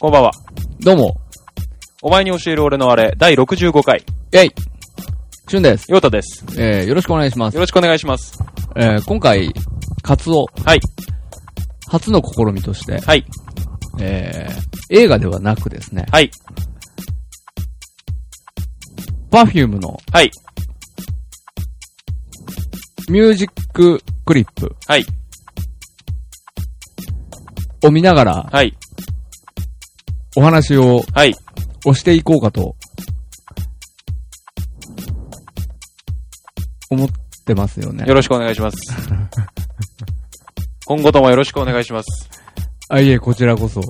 こんばんは。どうも。お前に教える俺のあれ、第65回。えい。しゅんです。ヨタです。えー、よろしくお願いしますよ。ろしくお願いします。えー、今回、カツオ、はい。初の試みとして、はい。えー、映画ではなくですね、はい。パフュームのはい。ミュージッククリップはい。を見ながら、はい。お話を、はい。をしていこうかと、思ってますよね。よろしくお願いします。今後ともよろしくお願いします。あ、いえ、こちらこそ。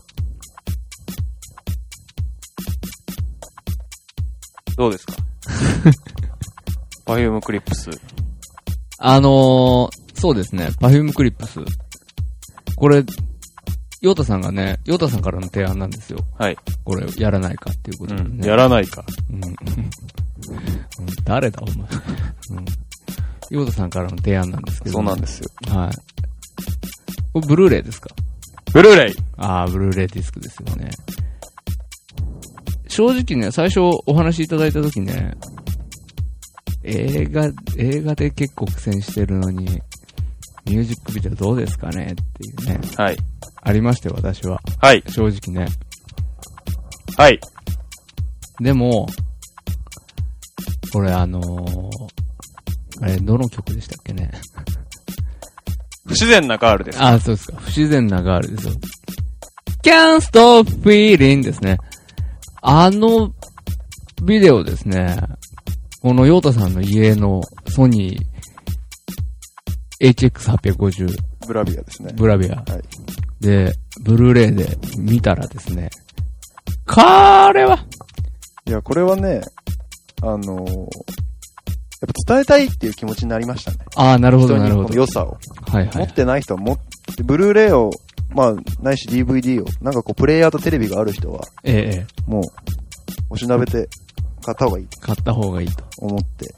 どうですか？パフュームクリップス。あのー、そうですね、パフュームクリップス。これ、ヨータさんがね、ヨータさんからの提案なんですよ。はい。これ、やらないかっていうことでね。やらないか。うん。うん誰だ、お前。うん。ヨータさんからの提案なんですけど。そうなんですよ。はい。これ、ブルーレイですか？ブルーレイああ、ブルーレイディスクですよね。正直ね、最初お話しいただいたときね、映画、映画で結構苦戦してるのに、ミュージックビデオどうですかねっていうね、はい。ありまして私は。はい。正直ね。はい。でも、これあのー、あれ、どの曲でしたっけね。不自然なガールです。ああ、そうですか。不自然なガールですよ。Can't Stop Feeling ですね。あの、ビデオですね。このヨータさんの家のソニー HX850 ブラビアですね。ブラビアはい。で、ブルーレイで見たらですね、これは？いや、これはね、あのーやっぱ伝えたいっていう気持ちになりましたね。ああ、なるほど、なるほど。の良さを。はいはい。持ってない人は持って、ブルーレイを、まあ、ないし DVD を、なんかこう、プレイヤーとテレビがある人は、ええええ、もう、おしなべて買った方がいいと買った方がいいと。思って、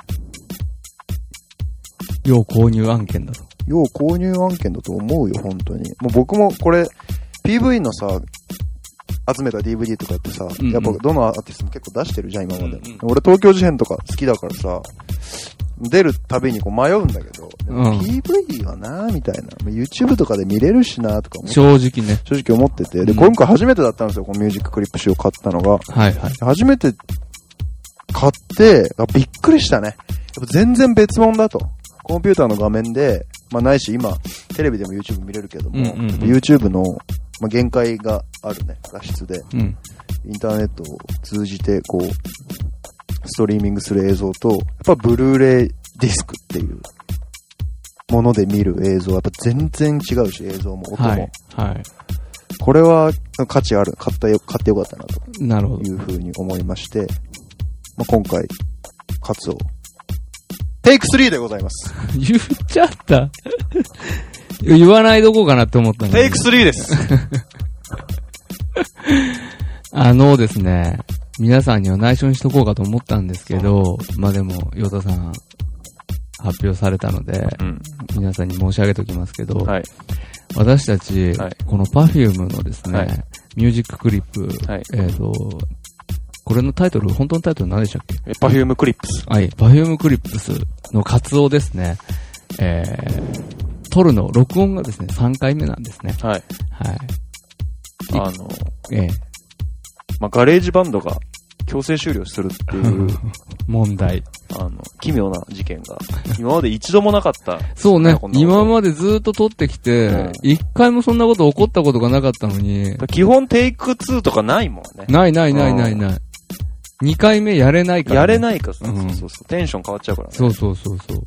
要購入案件だと。要購入案件だと思うよ、本当に。もう僕もこれ、PV のさ、集めた DVD とかってさ、うんうんやっぱどのアーティストも結構出してるじゃん、今まで。うんうん俺東京事変とか好きだからさ、出るたびにこう迷うんだけど、うん PV はなみたいな。YouTube とかで見れるしなとか思正直ね。正直思ってて。で、うん今回初めてだったんですよ、このミュージッククリップ集を買ったのが。はいはい。初めて買って、あびっくりしたね。やっぱ全然別物だと。コンピューターの画面で、まあないし今、テレビでも YouTube 見れるけども、うんうんうん YouTube の、まあ、限界があるね、画質で、うん。インターネットを通じて、こう、ストリーミングする映像と、やっぱブルーレイディスクっていうもので見る映像はやっぱ全然違うし、映像も音も。はい。はい。これは価値ある。買ったよ、買ってよかったなとなるほど。いうふうに思いまして、まあ、今回、カツを、テイク3でございます。言っちゃった。言わないどこうかなって思ったテイク3です。あのですね、皆さんには内緒にしとこうかと思ったんですけど、まあでも、ヨタさん、発表されたので、うん。皆さんに申し上げときますけど、はい。私たち、はいこの Perfume のですね、はいミュージッククリップ、はいえっ、と、これのタイトル、本当のタイトル何でしたっけ？パフュームクリップス。はい、Perfume クリップスのカツオですね、えー、撮るの、録音がですね、3回目なんですね。はい。はい。あの、ええまあ、ガレージバンドが強制終了するっていう、問題。あの、奇妙な事件が、今まで一度もなかった。そうねこんなこと今までずっと撮ってきうんて、一、回もそんなこと起こったことがなかったのに、基本テイク2とかないもんね。ないないないないない。二回目やれないから、ね。やれないから、そううんそうそう。テンション変わっちゃうからね。そうそうそうそう。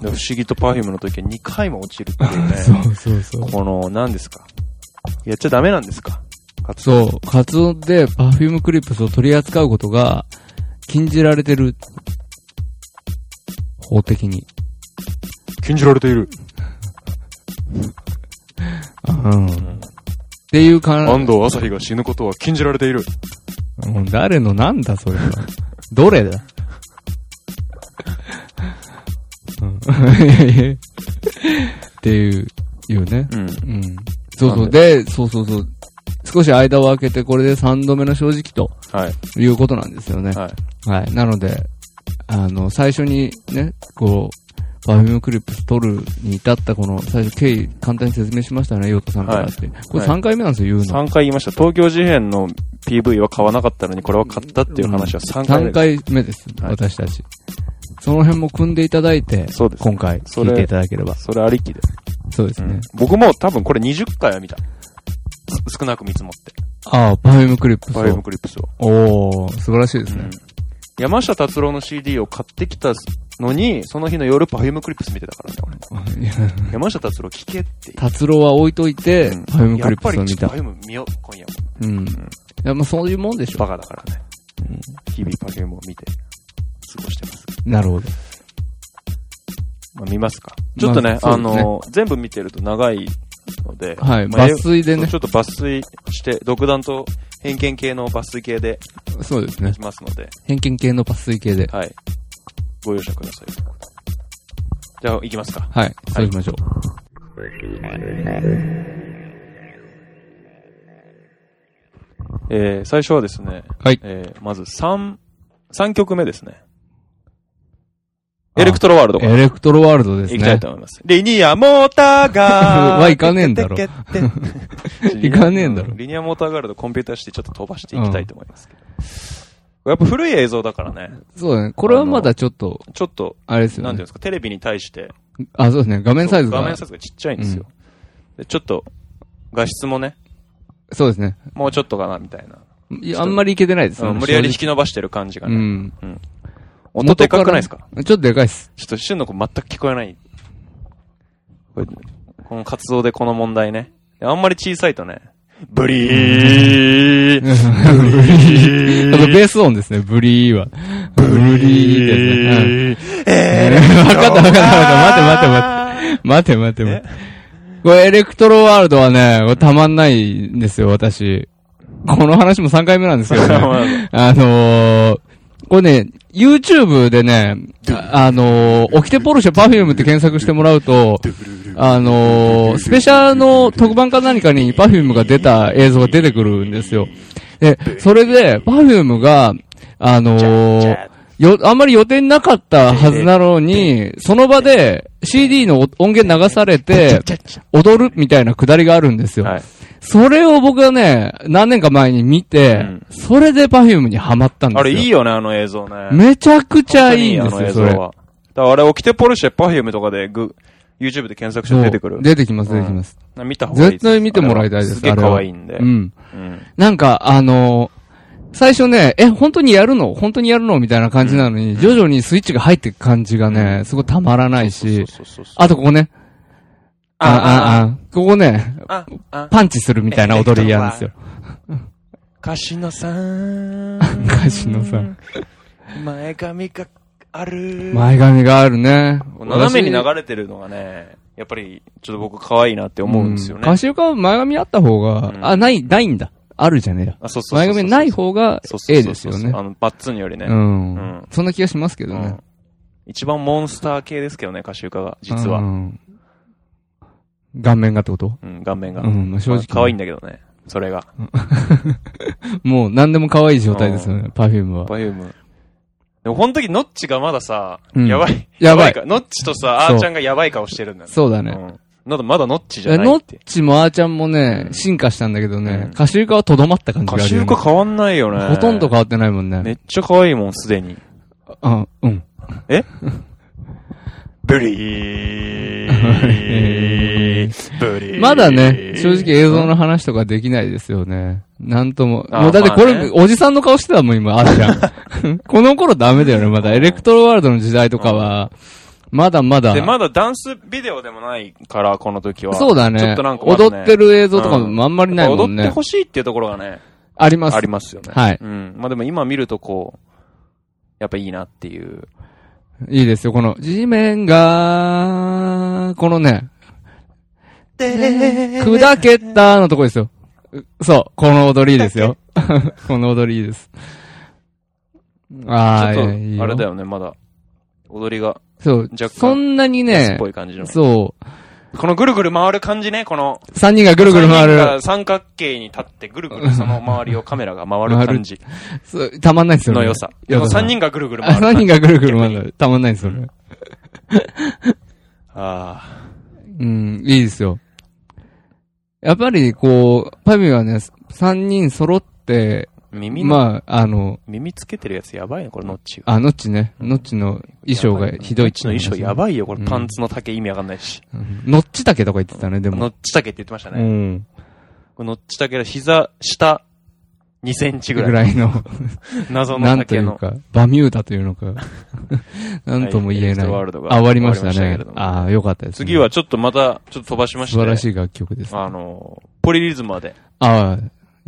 で不思議とパフュームの時は2回も落ちるっていうね。そうそうそう。この、何ですか？やっちゃダメなんですか？活そう、活動でパフュームクリップスを取り扱うことが禁じられてる。法的に。禁じられている。うん。っていうか、安藤朝日が死ぬことは禁じられている。うん誰のなんだそれは。どれだ？うん っていう、いうね。うん。うん。そうそう。で、そうそうそう。少し間を空けて、これで3度目の正直とはい。いうことなんですよね。はい。はい。なので、あの、最初にね、こう、パフュームクリップス撮るに至ったこの、最初経緯簡単に説明しましたね、ヨタさんからって。これ3回目なんですよ、言うの。3回言いました。東京事変の PV は買わなかったのに、これは買ったっていう話は3回目3回目です、はい私たち。その辺も組んでいただいて、そうです今回聞いていただければ。それありきで。そうですね。うん僕も多分これ20回は見た。す少なく見積もって。ああ、 Perfume Clips、Perfume Clips を。おー、素晴らしいですね。山下達郎の CD を買ってきたのに、その日の夜 Perfume Clips 見てたからね。山下達郎聞けっていう。達郎は置いといて、うん Perfume Clips を見たやっぱり。フューム見よう、今夜も。うん。いや、まあそういうもんでしょバ。カだからね。日々 Perfume を見て、過ごしてます。なるほど。まあ、見ますか。ちょっとね、あまあねの、全部見てると長いので、はい、まあ抜粋でねちょ。っと抜粋して、独断と偏見系の抜粋系でそうですねいき。ますので、偏見系の抜粋系で。はい。ご容赦ください。じゃあ、行きますか。はい、そうしましょえー、最初はですね、う。はい。えー、まず3、3曲目ですね。エレクトロワールドエレクトロワールドです行きたいね。と思います。リニアモーターガールは行かねえんだろ行かねえんだろリニアモーターガールドコンピューターしてちょっと飛ばしていきたいと思いますけど。やっぱ古い映像だからね、そうだね。これはまだちょっと、ちょっと、あれですよねなんていうんで。すか、テレビに対して、あ、そうですね。画面サイズが。画面サイズがちっちゃいんですよ。でちょっと、画質もね、そうですね。もうちょっとかな、みたいな。あんまりいけてないですよね。うん無理やり引き伸ばしてる感じがうね。ん。音でかくないですか？ちょっとでかいっす。ちょっと、シュンの子全く聞こえない。これ、この活動でこの問題ね。あんまり小さいとね、ブリーブリー。あとベース音ですね、ブリーは。ブリーですね。えうんわかったわかったわかった。待て待て待て。待て待て待て。これエレクトロワールドはね、たまんないんですよ、私。この話も3回目なんですけどね。あのー、これね、YouTube でね、ああのー、オキテポルシェパフュームって検索してもらうと、あのー、スペシャルの特番か何かに Perfume が出た映像が出てくるんですよ。で、それで、 Perfume が、あのー、よ、あんまり予定になかったはずなのに、その場で CD の音源流されて、踊るみたいなくだりがあるんですよ。はい。それを僕はね、何年か前に見て、うんそれで Perfume にハマったんですよ。あれいいよね、あの映像ね。めちゃくちゃいいんですよ、本当にあの映それ。だからあれ、オキテポルシェ、パフュームとかでグ、YouTube で検索して出てくる。出てきます、出てきます。な見た方がいいです。絶対見てもらいたいですすげえ可愛いんで。うん。うん。なんか、あのー最初ね、え、本当にやるの？本当にやるの？みたいな感じなのに、徐々にスイッチが入っていく感じがね、すごいたまらないし。あとここね、あ、あ、あ、ここね、あ、あ、パンチするみたいな踊りやるんですよ。カシノさん。カシノさん。前髪がある。前髪があるね。斜めに流れてるのがね、やっぱり、ちょっと僕可愛いなって思うんですよね。カシオカは前髪あった方が、うんあ、ない、ないんだ。あるじゃねえや。あ、そうそうそう前。髪ない方がえそうそうえですよね。あの、バッツンよりね。ううんん。そんな気がしますけどねうん。一番モンスター系ですけどね、カシウカが、実は。うん顔面がってこと？うん、顔面が。うん、まあ正直。可愛いんだけどね、それが。もう何でも可愛い状態ですよね、パフュームは。パフューム。でも、この時、ノッチがまださ、うんやばい。やばいか。ノッチとさ、あーちゃんがやばい顔してるんだよね。そうだね。うん。まだ、まだノッチじゃえノッないって。チもあーちゃんもねう、ん進化したんだけどねうん、カシウカはとどまった感じがカシあるよね。ウカ変わんないよね。ほとんど変わってないもんめね。っちゃ可愛いもん、すでに。あ、うん。ブリー。ブリー。まだね、正直映像の話とかできないですよね。なんとも。あもうだってこれ、まあねおじさんの顔してたもん、今、あーちゃん。この頃ダメだよね、まだ。エレクトロワールドの時代とかは、まだまだ。で、まだダンスビデオでもないから、この時は。そうだねちょっとなんか。ね踊ってる映像とかうんもあんまりないもん踊ってね。ほしいっていうところがね、ありますあり。ますよね。はいうん。まあでも今見るとこう、やっぱいいなっていう。いいですよ、この、地面が、このね、砕けたのとこですよ。うそう、この踊りいいですよ。この踊りいいです。ああ、ちょっ。と、あれだよね、まだ、踊りが、そう若干、そんなにね安っぽ、い感じの。そう。このぐるぐる回る感じね、この。三人がぐるぐる回る。が三角形に立ってぐるぐる その周りをカメラが回る感じたまんないですよね。の良さ。三人がぐるぐるあ、回る。三人がぐるぐる回る。たまんないですよね。あうん、いいですよ。やっぱり、こう、パビはね、三人揃って、あ。耳の、まあ、あの、耳つけてるやつやばいね、これ、ノッチが。あ、ノッチね。ノッチの衣装がひどいノッチの衣装やばいよ、これ。うんパンツの丈意味わかんないし。うんノッチ丈とか言ってたね、でも。ノッチ丈って言ってましたうね。ん。このノッチ丈の膝下2センチぐぐらい。らいの、謎なんの丈の。というか、バミューダというのか、なんとも言えない。あ、終わりましたねああ、よかったです、ね。次はちょっとまた、ちょっと飛ばしまして。素晴らしい楽曲です。あの、ポリリズムまで。ああ、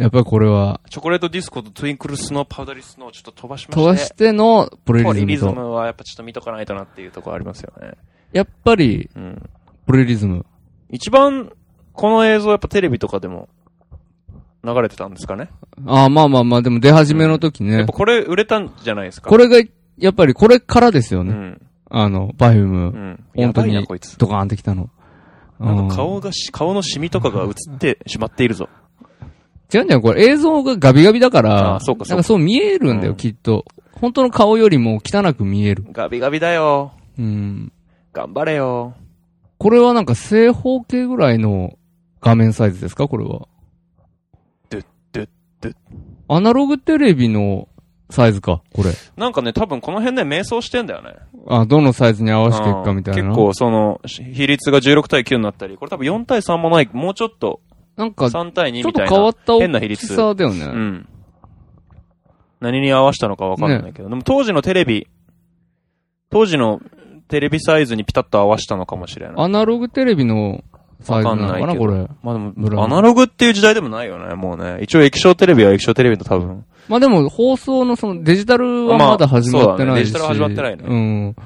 やっぱりこれは、チョコレートディスコとトゥインクルスのパウダリスのをちょっと飛ばしまして。飛ばしてのポリポリリズリズムと。ムはやっぱちょっと見とかないとなっていうところありますよね。やっぱり、うん。ポリリズム。一番、この映像やっぱテレビとかでも流れてたんですかね？ああ、まあまあまあ、でも出始めの時ねやっぱ。これ売れたんじゃないですか？これが、やっぱりこれからですよね。うん。あの、パフューうム、ん。本当に。ドカーンってきたの。なんかうん顔がし、顔のシミとかが映ってしまっているぞ。違うんじゃん、これ映像がガビガビだから、あそうかそうかなんかそう見えるんだよ、うんきっと。本当の顔よりも汚く見える。ガビガビだよ。うん。頑張れよ。これはなんか正方形ぐらいの画面サイズですか？これは。ドゥッドゥッドゥッアナログテレビのサイズか、これ。なんかね、多分この辺で迷走してんだよね。あ、どのサイズに合わせていくかみたいな。結構その、比率が16対9になったり、これ多分4対3もない、もうちょっとなんか、ちょ3対2っとみたいな。変わった変な比率。さだよね。うん。何に合わせたのかわかんないけど、でも当時のテレビ、当時のテレビサイズにピタッと合わせたのかもしれない。アナログテレビのサイズなのかな、わかんなこれ。まあでも、アナログっていう時代でもないよね、もうね。一応液晶テレビは液晶テレビと多分。まあでも、放送のそのデジタルはまだ始まってないし。まあそうだねデジタルは始まってないねうん。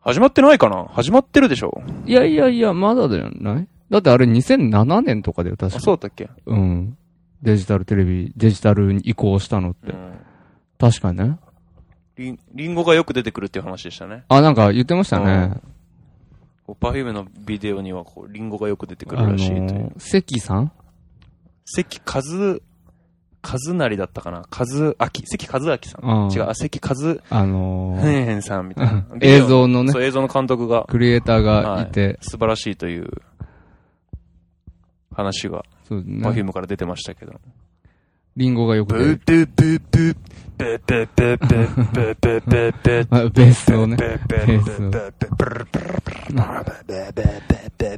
始まってないかな？始まってるでしょいやいやいや、まだじゃないだってあれ2007年とかだよ、確あ、か。そうだっけ？うん。デジタルテレビ、デジタルに移行したのって。うん。確かにね。リン、リンゴがよく出てくるっていう話でしたね。あ、なんか言ってましたね。 Perfume のビデオにはこう、リンゴがよく出てくあのるらしいという。ー、関さん？関和、和成だったかな？和明、関和明さん。うん違う、あ関和、あのへー、んへんさんみたいな。映像のねそう、映像の監督がクリエイターがいて、素晴らしいという話が、そうね。 Perfume から出てましたけど。リンゴがよく出る。ブブブブブブブブブブブあベースをね。ベベースを。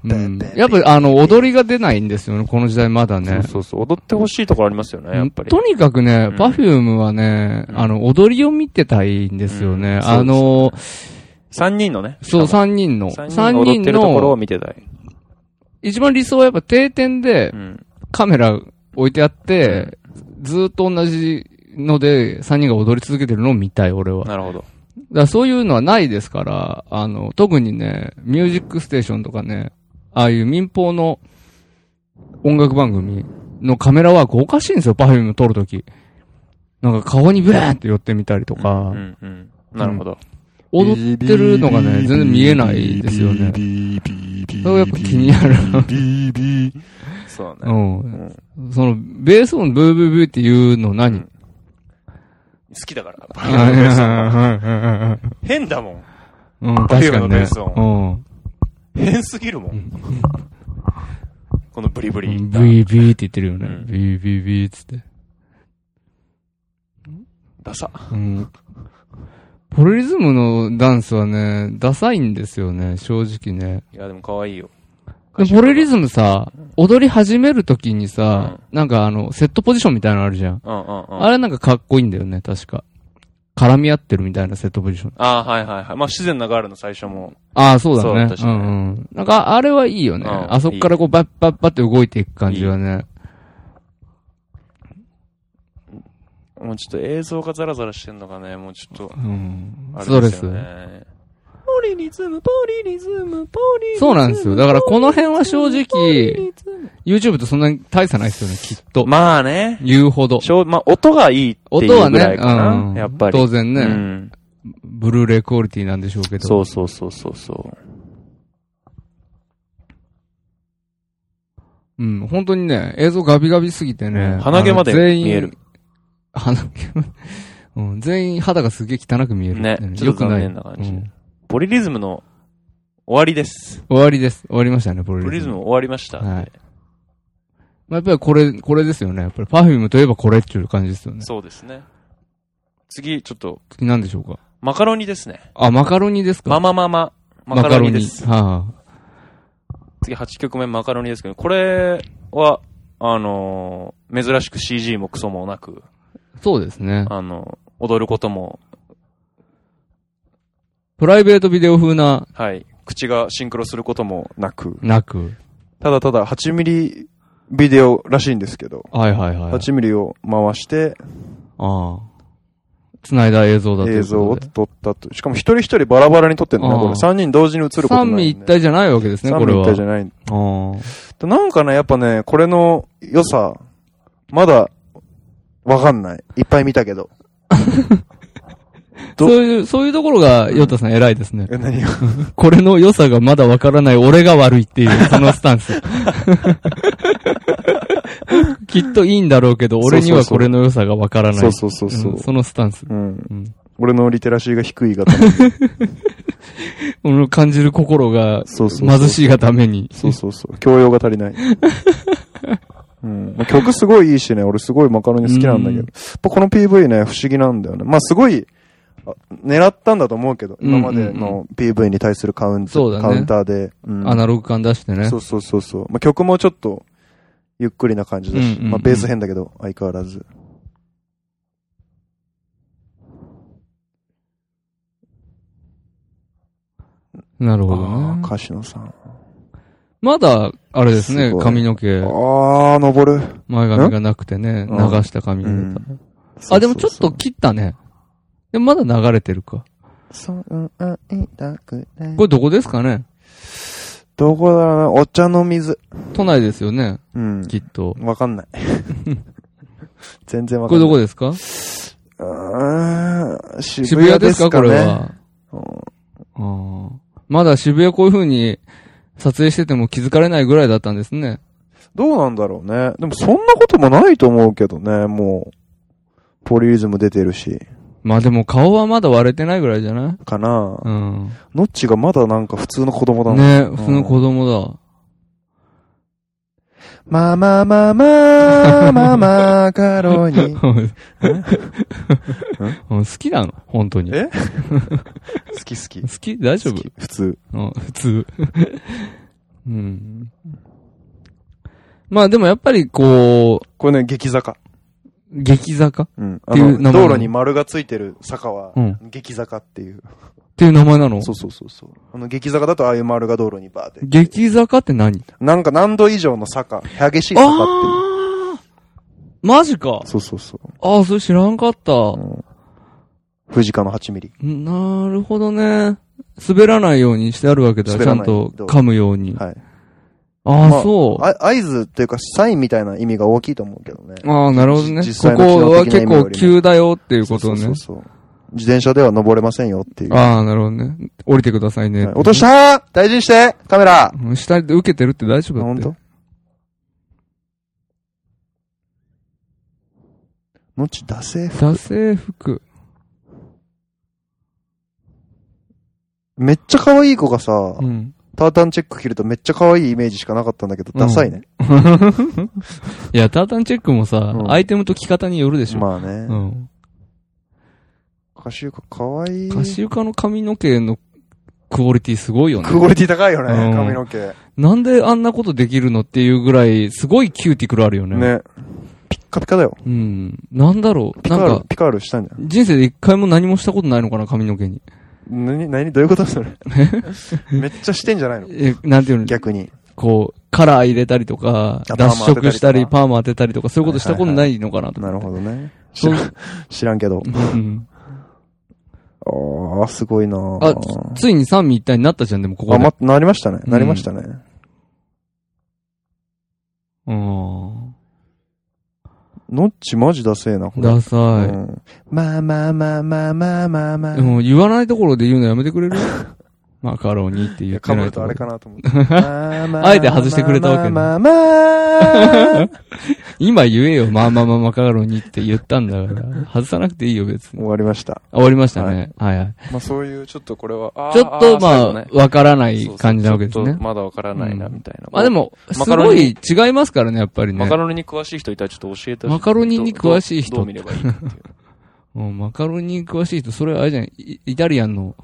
うん。やっぱあの、踊りが出ないんですよね、この時代まだね。そうそう、踊ってほしいところありますよね、やっぱり。とにかくねう、んパフュームはね、うんあの、踊りを見てたいんですよね。うんあの、三人のね。そう、三人の。三三人人が踊ってるところをの、見てたい。一番理想はやっぱ定点でうん。カメラ置いてあって、ずーっと同じので三人が踊り続けてるのを見たい、俺は。なるほど。らそういうのはないですから、あの、特にね、ミュージックステーションとかね、ああいう民放の音楽番組のカメラワークおかしいんですよ、パフューム撮るとき。なんか顔にブーンって寄ってみたりとか、うんうん。なるほど。踊ってるのがね、全然見えないですよね。それがやっぱ気になる。そうね。うん。うんその、ベース音ブーブーブーっていうの何、好きだから。う変だもん。ん、確かにベねース。うん。変すぎるもん。このブリブリ。ビービーって言ってるよね。うんビービービーっつって。ダサ。うん。ポリリズムのダンスはね、ダサいんですよね、正直ね。いや、でも可愛いよ。でポリリズムさ、踊り始めるときにさ、なんかあの、セットポジションみたいなのあるじゃん。うんうんうん。あれなんかかっこいいんだよね、確か。絡み合ってるみたいなセットポジション。ああ、はいはいはい。まあ、自然なガールの最初も。ああ、そうだね。うそう確かにんうん。なんか、あれはいいよね。うんあそこからこう、バッバッバッって動いていく感じはね。もうちょっと映像がザラザラしてんのがね、もうちょっと、うん。あストレスれですよ。ね。ポリリズム、ポリリズム、ポリリズム。そうなんですよ。だからこの辺は正直、YouTube とそんなに大差ないですよね、きっと。まあね。言うほど。しょうまあ、音がいいって音はいうぐらいね、かな。うん。やっぱり。当然ね、うん。ブルーレイクオリティなんでしょうけど。そうそうそうそうそう。うん、本当にね、映像ガビガビすぎてね。鼻毛まで見える。鼻毛うん、全員肌がすげえ汚く見えるねちょっと残念な感じうんポリリズムの終わりです。終わりです。終わりましたね、ポリリズム。ポリリズム終わりました。はいまあ、やっぱりこれ、これですよね。やっぱりパフュームといえばこれっていう感じですよね。そうですね。次、ちょっと、次何でしょうか？マカロニですね。あ、マカロニですか？ママママ、マカロニです。は次8曲目マカロニですけど、これは、あのー珍しく CG もクソもなく、あ、そうですね。あの踊ることも、プライベートビデオ風な、はい、口がシンクロすることもなく、なく。ただただ8ミリビデオらしいんですけど、はいはいはい。8ミリを回してああ。繋いだ映像だという映像をことで。撮ったと。しかも一人一人バラバラに撮ってんだね、あーこれ。3人同時に映ることない、ね。三位一体じゃないわけですね、こ三れは。位一体じゃない。あなんかね、やっぱね、これの良さ、まだ、わかんない。いっぱい見たけど。あ。ど？そういう、そういうところが、ヨタさん偉いですね。え、何が？これの良さがまだわからない俺が悪いっていう、そのスタンス。きっといいんだろうけど、俺にはこれの良さがわからない。そうそうそうそううんそのスタンス。うん。うん。俺のリテラシーが低いがために。俺の感じる心がそうそうそう貧しいがために。そうそうそう。教養が足りない。うん。まあ曲すごいいいしね、俺すごいマカロニ好きなんだけど。うんやっぱこの PV ね、不思議なんだよね。まあすごい、あ狙ったんだと思うけど、今までの PV に対するカウンうだねカウンターで。うんアナログ感出してね。そうそうそうそう。まあ曲もちょっと、ゆっくりな感じだし、まあベース変だけど、相変わらず。なるほどああ、ね。歌手のさん。まだ、あれですねす、髪の毛、ああ、登る。前髪がなくてね、うん流した髪う型。ん。あ、でもちょっと切ったね。でもまだ流れてるか。そう、会いたくないこれどこですかね？どこだろうな、お茶の水。都内ですよね、うん。きっと。わかんない。全然わこかんない。れどこですか？うーん渋渋谷でか谷ですすか？これね。は。あーまだ渋谷こういう風に撮影してても気づかれないぐらいだったんですね。どうなんだろうね。でもそんなこともないと思うけどね、もう。ポリリズム出てるし。まあでも顔はまだ割れてないぐらいじゃない？かな、うん。ノッチがまだなんか普通の子供だもん。ね普通の子供だ。まあまあまあまあまあマカロニ。うん好きなの本当に。え好き好き。好き大丈夫普通。普通。まあでもやっぱりこう、これね、激坂。激坂うん。あっていう名前なの、道路に丸がついてる坂はうん、激坂っていう。っていう名前なの？そうそうそうそう。あの、激坂だとああいう丸が道路にバーって。激坂って何？なんか何度以上の坂、激しい坂って。ああマジかそうそうそう。ああ、それ知らんかった。うん藤川の8ミリ。なるほどね。滑らないようにしてあるわけだ。ちゃんと噛むように。はい。ああ、まあそう。あ合図っていうか、サインみたいな意味が大きいと思うけどね。ああ、なるほどね。実ここ際の機能は結構的な意味よりも急だよっていうことねそうそう。そうそう自転車では登れませんよっていう。ああ、なるほどね。降りてくださいね。はい落としたー大事にしてカメラうん下で受けてるって大丈夫だって。本当？のっち、ダセー惰性服。めっちゃ可愛い子がさ、うん。タータンチェック着るとめっちゃ可愛いイメージしかなかったんだけど、ダサいね。いや、タータンチェックもさ、うんアイテムと着方によるでしょ。まあね。うん。かしゆか可愛いかしゆかの髪の毛のクオリティすごいよね。クオリティ高いよね、うん髪の毛。なんであんなことできるのっていうぐらい、すごいキューティクルあるよね。ね。ピッカピカだよ。うん。なんだろう。なんか、、ピカールしたんじゃん。人生で一回も何もしたことないのかな、髪の毛に。なに、なに、どういうことそれ？めっちゃしてんじゃないの？え、なんていうの？逆に。こう、カラー入れたりとか、あ脱色したり、パパーマ当てたりとか、そういうことしたことないのかなとな思って。るほどね。知そうらん、知らんけど。うんああ、すごいなあ、つついに三位一体になったじゃん、でもここあ、で。ま、なりましたね。うんなりましたね。うん。ノッチマジダセえな、これ。ダサい。うんまあまあまあまあまあまあまあ。でも言わないところで言うのやめてくれる？マカロニって言ってかぶるないとことあれかなと思って。あえて外してくれたわけねまあまあまあ今言えよ、まあまあまあマカロニって言ったんだから。外さなくていいよ、別に。終わりました。終わりましたね。はいはい。まあそういう、ちょっとこれは、ちょっと、まあ、わからない感じなわけですね。まだわからないな、みたいな。まあで、も、すごい違いますからね、やっぱりねマカ。ロニに詳しい人いたらちょっと教えてほしいマカロニに詳しい人どう見ればいいっていう。マカロニに詳しい人、それあれじゃん、イタリアンの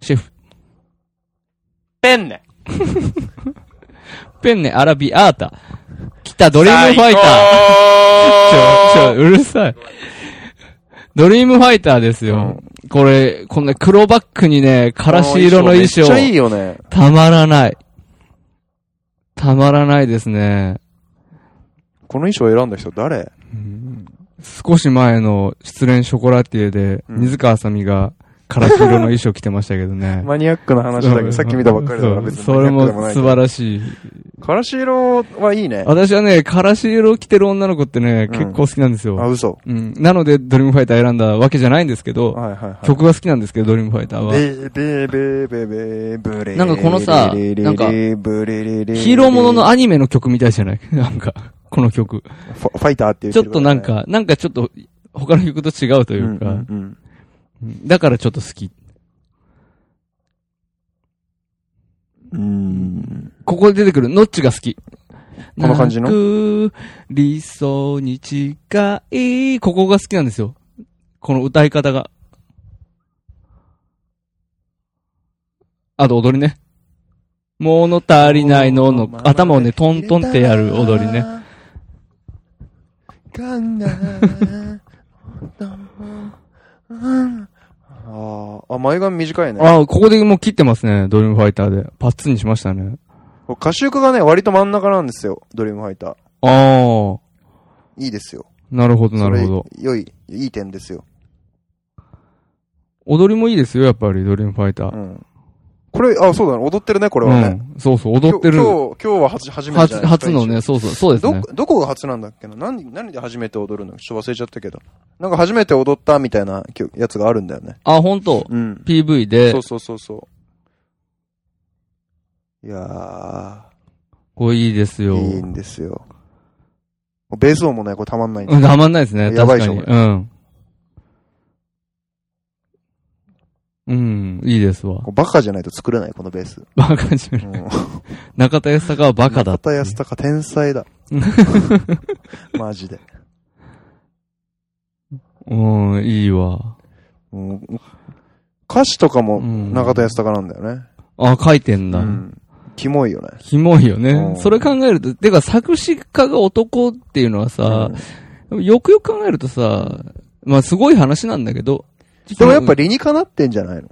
シェフ。ペンネペンネアラビアータ。来た、ドリームファイター。ちょ、ちょ、うるさい。ドリームファイターですよ。これ、こんな黒バックにね、からし色の衣装めっちゃいいよね。たまらない。たまらないですね。この衣装選んだ人誰？少し前の失恋ショコラティエで、うん水川あさみが、からし色の衣装着てましたけどね。マニアックな話だけど、さっき見たばっかりだから別に。それも素晴らしい。からし色はいいね。私はね、からし色着てる女の子ってね、うん結構好きなんですよ。あ、嘘。うん。なので、ドリームファイター選んだわけじゃないんですけど、はいはいはい。曲が好きなんですけど、ドリームファイターは。ベーベーベーベーブレなんかこのさなんかヒーローもののアニメの曲みたいじゃないなんか、この曲。ファイターって言ちょっとなんか、なんかちょっと、他の曲と違うとというか、うんうんだからちょっと好き。うんうん。ここで出てくる、ノッチが好き。この感じの？理想に近い、ここが好きなんですよ。この歌い方が。あと踊りね。物足りないのの、頭をね、トントンってやる踊りね。。ああ、あ、前髪短いね。あ、ここでもう切ってますね、ドリームファイターで。パッツンにしましたね。歌手がね、割と真ん中なんですよ。ドリームファイター。ああ、いいですよ。なるほど、なるほど。良い、いい点ですよ。踊りもいいですよ、やっぱり、ドリームファイター。うん。これ、あ、そうだね。踊ってるね、これはね。うん。そうそう、踊ってる。今日、今日は初、初めてじゃ初、初のね、そうそう、そうですね。どこ、どこが初なんだっけな？何、何で初めて踊るの？ちょっと忘れちゃったけど。なんか初めて踊ったみたいなやつがあるんだよね。あ、本当うん。PV でそう、そうそうそう。いやこれいいですー、よ。いいんですよ。ベース音もね、これたまんないんうん、だたまんないですね、やばいでしょ確かに。うん。うん、いいですわバカじゃないと作れない、このベース。バカじゃない。うん。中田康隆はバカだって中田康隆天才だ。マジで。うん、いいわ。うん歌詞とかもうん中田康隆なんだよね。あ、書いてんだ。うん。キモいよね。キモいよねう。んそれ考えると、てか作詞家が男っていうのはさう、んよくよく考えるとさ、まあすごい話なんだけど、でもやっぱ理にかなってんじゃないの？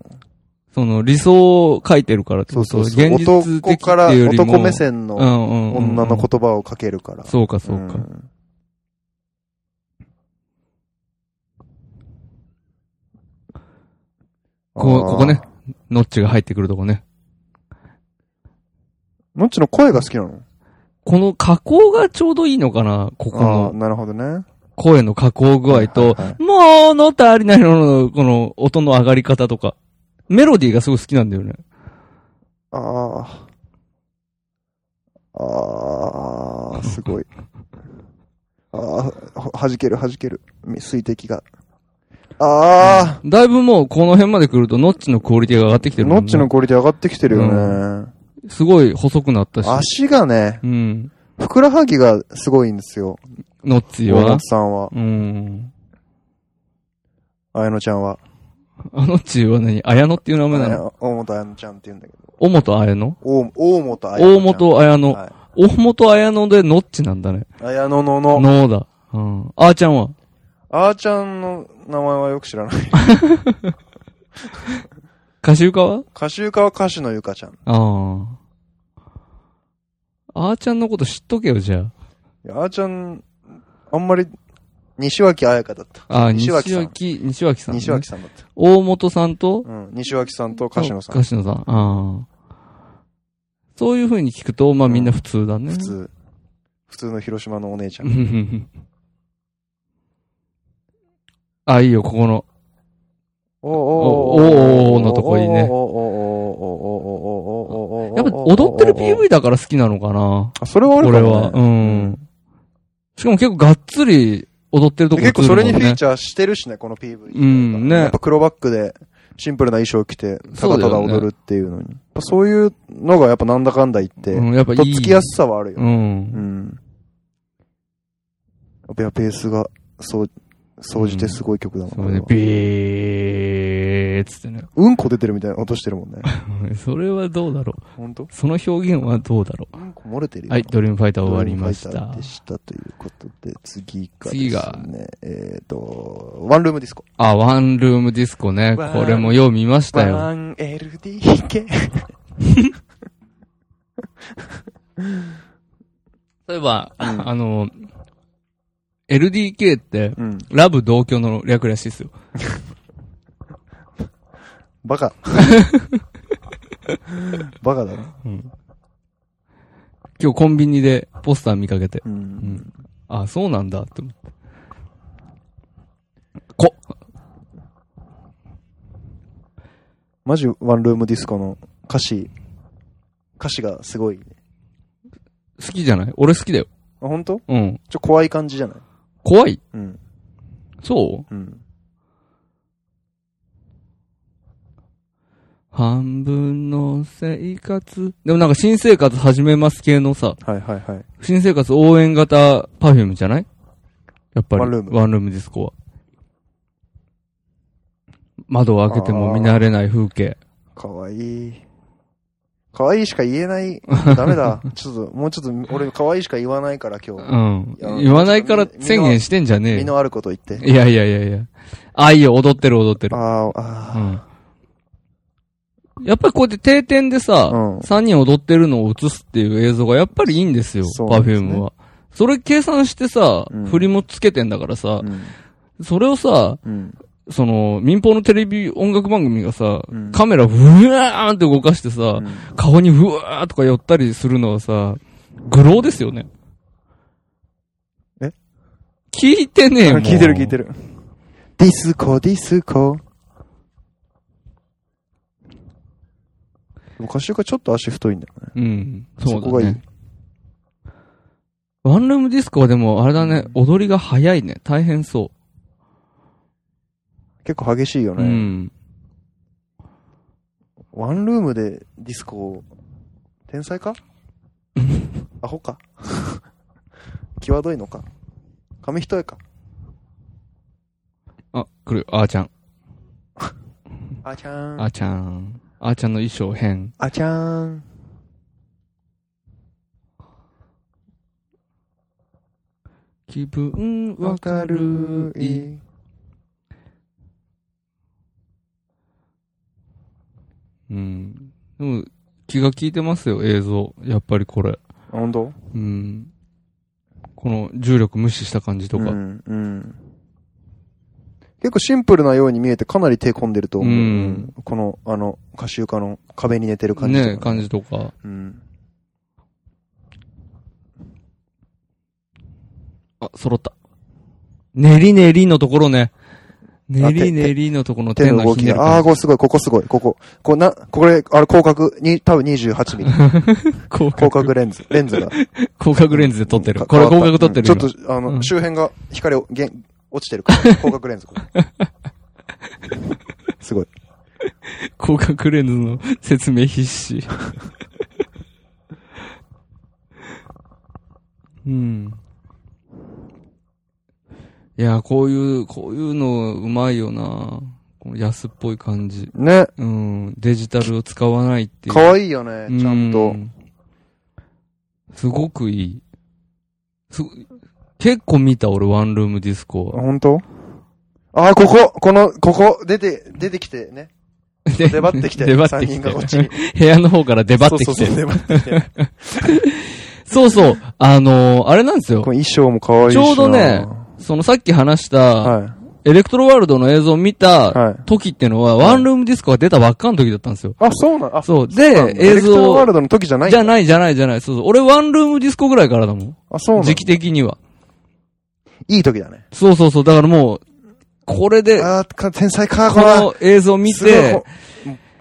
その理想を書いてるからってそうこと？そうそう。現実的って男からいうよりも。男目線のうんうんうんうん女の言葉をかけるから。そうかそうか。んこう、ここねあ。ノッチが入ってくるとこね。ー。もっちの声が好きなの？この加工がちょうどいいのかな？ここああ、のなるほどね。声の加工具合とはいはいはい、もの足りないのの、この音の上がり方とか。メロディーがすごい好きなんだよね。ああ。ああ、すごい。ああ、は弾ける弾ける。み水滴が。ああ、だいぶもうこの辺まで来ると、ノッチのクオリティが上がってきてるもんねノッチのクオリティ上がってきてるよね。すごい細くなったし。足がね、うん。ふくらはぎがすごいんですよ。ノッチは？大松。さんは。うん。綾乃ちゃんは。あのっちは何？綾野っていう名前なの？あ大本綾乃ちゃんって言うんだけど。大本綾野大大本綾乃大本綾野。はい。大本綾野でノッチなんだね。綾乃のの。ノーだ。うん。あーちゃんは？あーちゃんの名前はよく知らない。歌手歌は歌手家は歌手のゆかちゃん。ああ。あーちゃんのこと知っとけよ、じゃいやあーちゃん、あんまり、西脇彩香だった。あ。ああ、西西脇さん脇、西脇さん、ね。西脇さんだった。大本さんと、うん。西脇さんと歌手のさん。さん。ああ。そういう風に聞くと、まあみんな普通だね。普。通。普通の広島のお姉ちゃ。うんんあ、いいよ、ここの。おおおーのとこいいねやっぱ踊ってる PV だから好きなのかな。あ、それはあるかも、ね。俺は。うん。しかも結構がっつり踊ってるとこね結構それにフィーチャーしてるしね、この PV。うんねやっぱ黒バックで、シンプルな衣装着て、ただただ踊るっていうのに。やっぱそういうのがやっぱなんだかんだ言って、うん、やっぱいい。とっつきやすさはあるよ。う。うん。やっぱベースが、そう、総じてすごい曲だもんそれで、これはビーっつってね。うんこ出てるみたいな音してるもんね。それはどうだろう。本当？その表現はどうだろうんこ漏れてるよ。う。はい、ドリームファイター終わりましたドリームファイターで。したということで、次が、次がね、えっ、と、ワンルームディスコ。あ、ワンルームディスコね。ワンこれもよう見ましたよ。1LDK。例えば、うんあの、LDK って、うん。ラブ同居の略らしいですよ。バカ。バカだろ。今日コンビニでポスター見かけて。うん。んあ、そうなんだって思って。こ、マジワンルームディスコの歌詞、歌詞がすごい、ね。好きじゃない？俺好きだよ。あ、本当？うん。ちょ、怖い感じじゃない？怖い？うん。そう？うん。半分の生活。でもなんか新生活始めます系のさ、はいはいはい。新生活応援型 Perfume じゃない？やっぱり。ワンルームワンルームディスコは。窓を開けても見慣れない風景。かわいい。かわいいしか言えない。ダメだ。ちょっと、もうちょっと、俺かわいいしか言わないから今日。うんいや。言わないから宣言してんじゃねえよ。身のあること言って。いやいやいやいや。あ、いいよ、踊ってる踊ってる。あーうあん。やっぱりこうやって定点でさ、うん3人踊ってるのを映すっていう映像がやっぱりいいんですよ、すねパフュームは。それ計算してさ、うん振りもつけてんだからさー。、うん。それをさ、うん。その、民放のテレビ音楽番組がさ、うんカメラふわーんって動かしてさ、うん顔にふわーとか寄ったりするのはさ、グローですよね。え？聞いてねえもん。聞いてる聞いてる。ディスコ、ディスコ。でもかしゆかちょっと足太いんだよね。うん。そうそこがいいだね。ワンルームディスコはでも、あれだね、踊りが早いね。大変そ結構激しいよう。ね。うん。ワンルームでディスコ、天才か？アホか？際どいのか？紙一重か？あ、来る。あーちゃん。あちゃーん。あーちゃん。あーちゃんの衣装変。あちゃーん。気分わわかかるる。い。い。うん。でも、気が利いてますよ、映像。やっぱりこれ。あ本当？うん。この重力無視した感じとか。うん。うん。結構シンプルなように見えてかなり手込んでると思う。うんこの、あの、歌集家の壁に寝てる感じとか、ね感じとか。うん。あ、揃った。練り練りのところね。練り練りのところの手手の動きが、ああー、のひねる感ここすごい、ここすごい、ここ。こうな、これ、あれ、広角に、多分28ミリ。じ。広広角レンズ、レンズが。広角レンズで撮ってる。かこれ広角撮ってる。うんちょっと、あの、うん周辺が光をげん落ちてるから、広角レンズ。これすごい。今広角レンズの説明必死。うん。いや、こういう、こういうのうまいよなこの安っぽい感じ。ね。うん。デジタルを使わないっていう。かわいいよね、ちゃんうと。。すごくいい。す結構見た俺、ワンルームディスコあ、は。本当？ああ、ここ、この、ここ、出て、出てきてね。で出張ってきて、出張って3きて。部屋の方から出張ってきてそうそうそう、出張ってきて。そうそう。あのーあれなんですよこ。の衣装も可愛いしな。ちょうどねそのさっき話した、はエレクトロワールドの映像を見い。たはい。時ってのは、ワンルームディスコが出たばっかの時だったんですよ。あ、そうなん、あ、そう。で、映像、エレクトロワールドの時じゃないい。じゃないじゃないじゃない。そうそう。俺ワンルームディスコぐらいからだもん。あ、そうなん時期的には。いい時だね。そうそうそう。だからもう、これで、あーか天才か、こ。の映像を見てこ、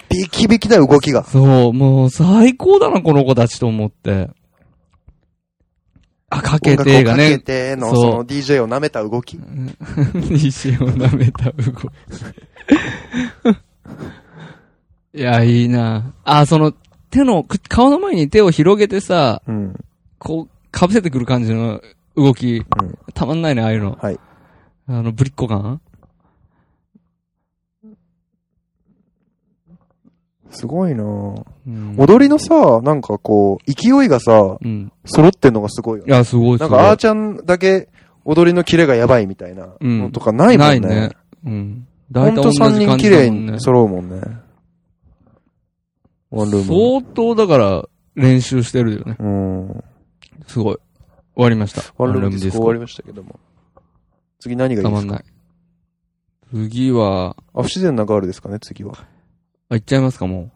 ビキビキだよ、動きが。そう、もう最高だな、この子たちと思って。あ、かけてが音楽をかけね、ての、その DJ を舐めた動き。石を舐めた動き。いや、いいな。あ、その、手の、く顔の前に手を広げてさ、うん。こう、かぶせてくる感じの動き、うんたまんないね、ああいうの。はい。あの、ぶりっ子感すごいなぁうん。踊りのさ、なんかこう、勢いがさ、うん。揃ってんのがすごいよね。いや、すごいすごい。なんか、あーちゃんだけ踊りのキレがやばいみたいなうんのとかないもんね。ないね。うん。ほんと大体同じ3人感綺麗じだもんねに。揃うもんね。ワンルーム。相当だから、練習してるよね。うん。すごい。終わりました。ワンルームディスコ終わりまましたけども。次何がいいですか？たまんない。次は、あ、不自然なガールですかね、次は。あ、行っちゃいますか、も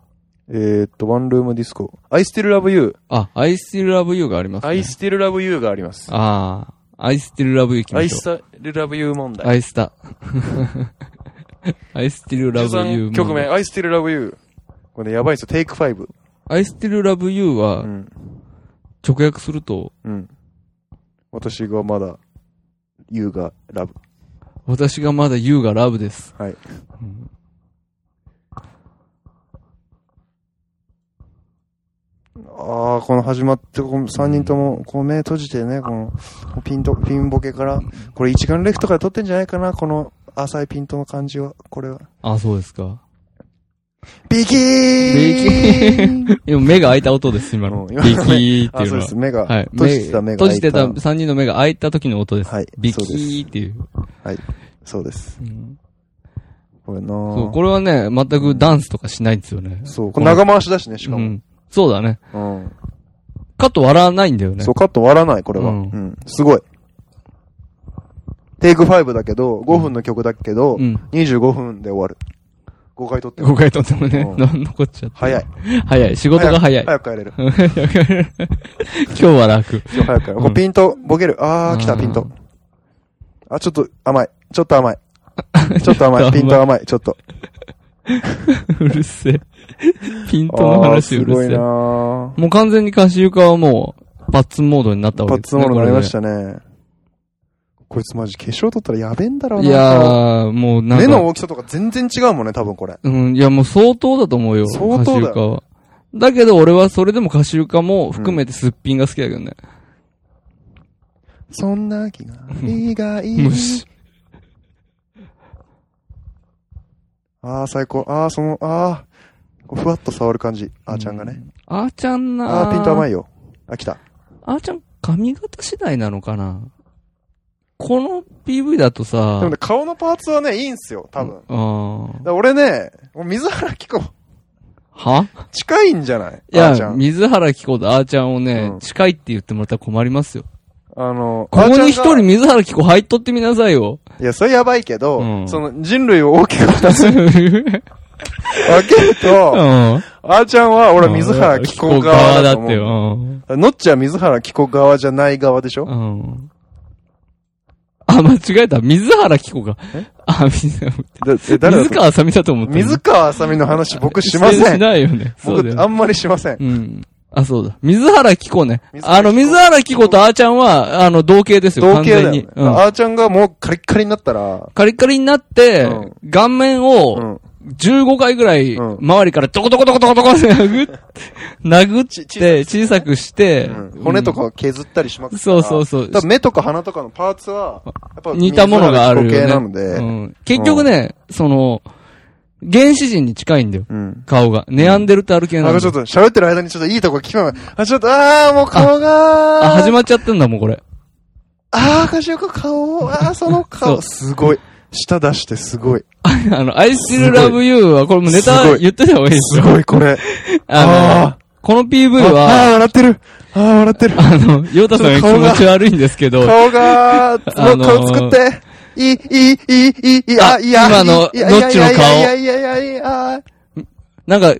う。えーっと、ワンルームディスコ。I still love you. あ、I still love you があります、ね。I still love you があります。ああ、I still love you 行きま I しょう。still love you 問題。I st I still love you 13曲目、I still love you。これね、やばいですよ。Take 5。I still love you うは、ん。直訳すると、うん。私がまだ、You が love。私がまだ You が love です。はい。うんああ、この始まって、この3人とも、こう目閉じてね、この、ピント、ピンボケから、これ一眼レフとかで撮ってんじゃないかな、この浅いピントの感じは、これは。あ、そうですか。ビキーン今目が開いた音です、今の。ビキーってあ、いうのはそうです。。目が、はい。閉じてた目が閉じてた開い3人の目が開いた時の音です。はいビキーっていう。そうです。うんこれなそう、ぁこれはね、全くダンスとかしないんですよね。そう、これ長回しだしね、しかも。うん。そうだね。うん。カット笑わないんだよね。そう、カット割らない、これは。ううんん。すごい。テイク5だけど、5分の曲だけど、うん。25分で終わる。5回撮って5回とってもねう、んなん残っちゃって。早い。早い。仕事が早い。早く帰れる。今日は楽。今日早く帰れる。これピント、ボケる。あー、来た、ピント。あ、ちょっと甘い。ちょっと甘い。ちょっと甘い。ピント甘い。ちょっと。うるせえ。ピントのあー話うるせえ。すごいなぁ。もう完全に歌詞床はもう、パッツンモードになったわパッけですね。ツモードになりましこたね。こいつマジ化粧取ったらやべえんだろうれな。でいやー、もうなんか。目の大きさとか全然違うもんね、多分これ。うん、いやもう相当だと思うよ。相当だは。だけど俺はそれでも歌詞床も含めてすっぴんが好きだけどね。そんな気が、いいがいい。虫。ああ、最高。ああ、その、ああ、ふわっと触る感じ。あーちゃんがね。あーちゃんなああー、ピント甘い。いよ。あ、来た。あーちゃん髪型次第なのかな？この PV だとさ、でもね、顔のパーツはね、いいんすよ、多分。だかあーら俺ね、水原希子、は？近いんじゃない？いや。水原希子とあーちゃんをね、うん近いって言ってもらったら困りますよ。あの、ここに一人水原希子入っとってみなさいよ。いや、それやばいけど、うんその人類を大きく二つ うん。分けると、あーちゃんは俺は水原希子側だとって思よ。う。のっちは水原希子側じゃない側でしょ？うん。うん。あ、間違えた。水原希子がえ？あ、水だえ誰だ水川あさみだと思った。水川あさみの話僕しませしん。ないよね。そうだ僕、よあんまりしません。うん。あ、そうだ。水原希子ね。あの、水原希子とあーちゃんは、あの、同型ですよ。同型だよね完全に。。うん。あーちゃんがもうカリッカリになったら、カリッカリになって、うん顔面うをん。15回ぐらい、うん。周りからトコトコトコトコトコって殴っ、殴ちって、小さくして、うん。骨とかを削ったりしまくそうそうそう。目とか鼻とかのパーツは、やっぱ似たものがあるよな結局ね、その、原始人に近いんだよ。うん。顔が。ネアンデルタール系なんだあ、ちょっと喋ってる間にちょっといいとこ聞こえない。あ、ちょっと、あー、もう顔があ、始ままっちゃってんだもん、これ。あー、かしおか顔、あー、その そう。顔、すごい。舌出してすごい。あの、I still love you は、これもネタ言ってた方がいいですよ。すごい、これ。あの、この PV ああー、は、笑ってる。あー、笑ってる。あの、ヨタさんが気持ち悪いんですけど、顔が、あのー顔作って。いい、いい、いい、いい、あ、あいや、今のいやノッチの顔？いやいやいやいやいや、なんか、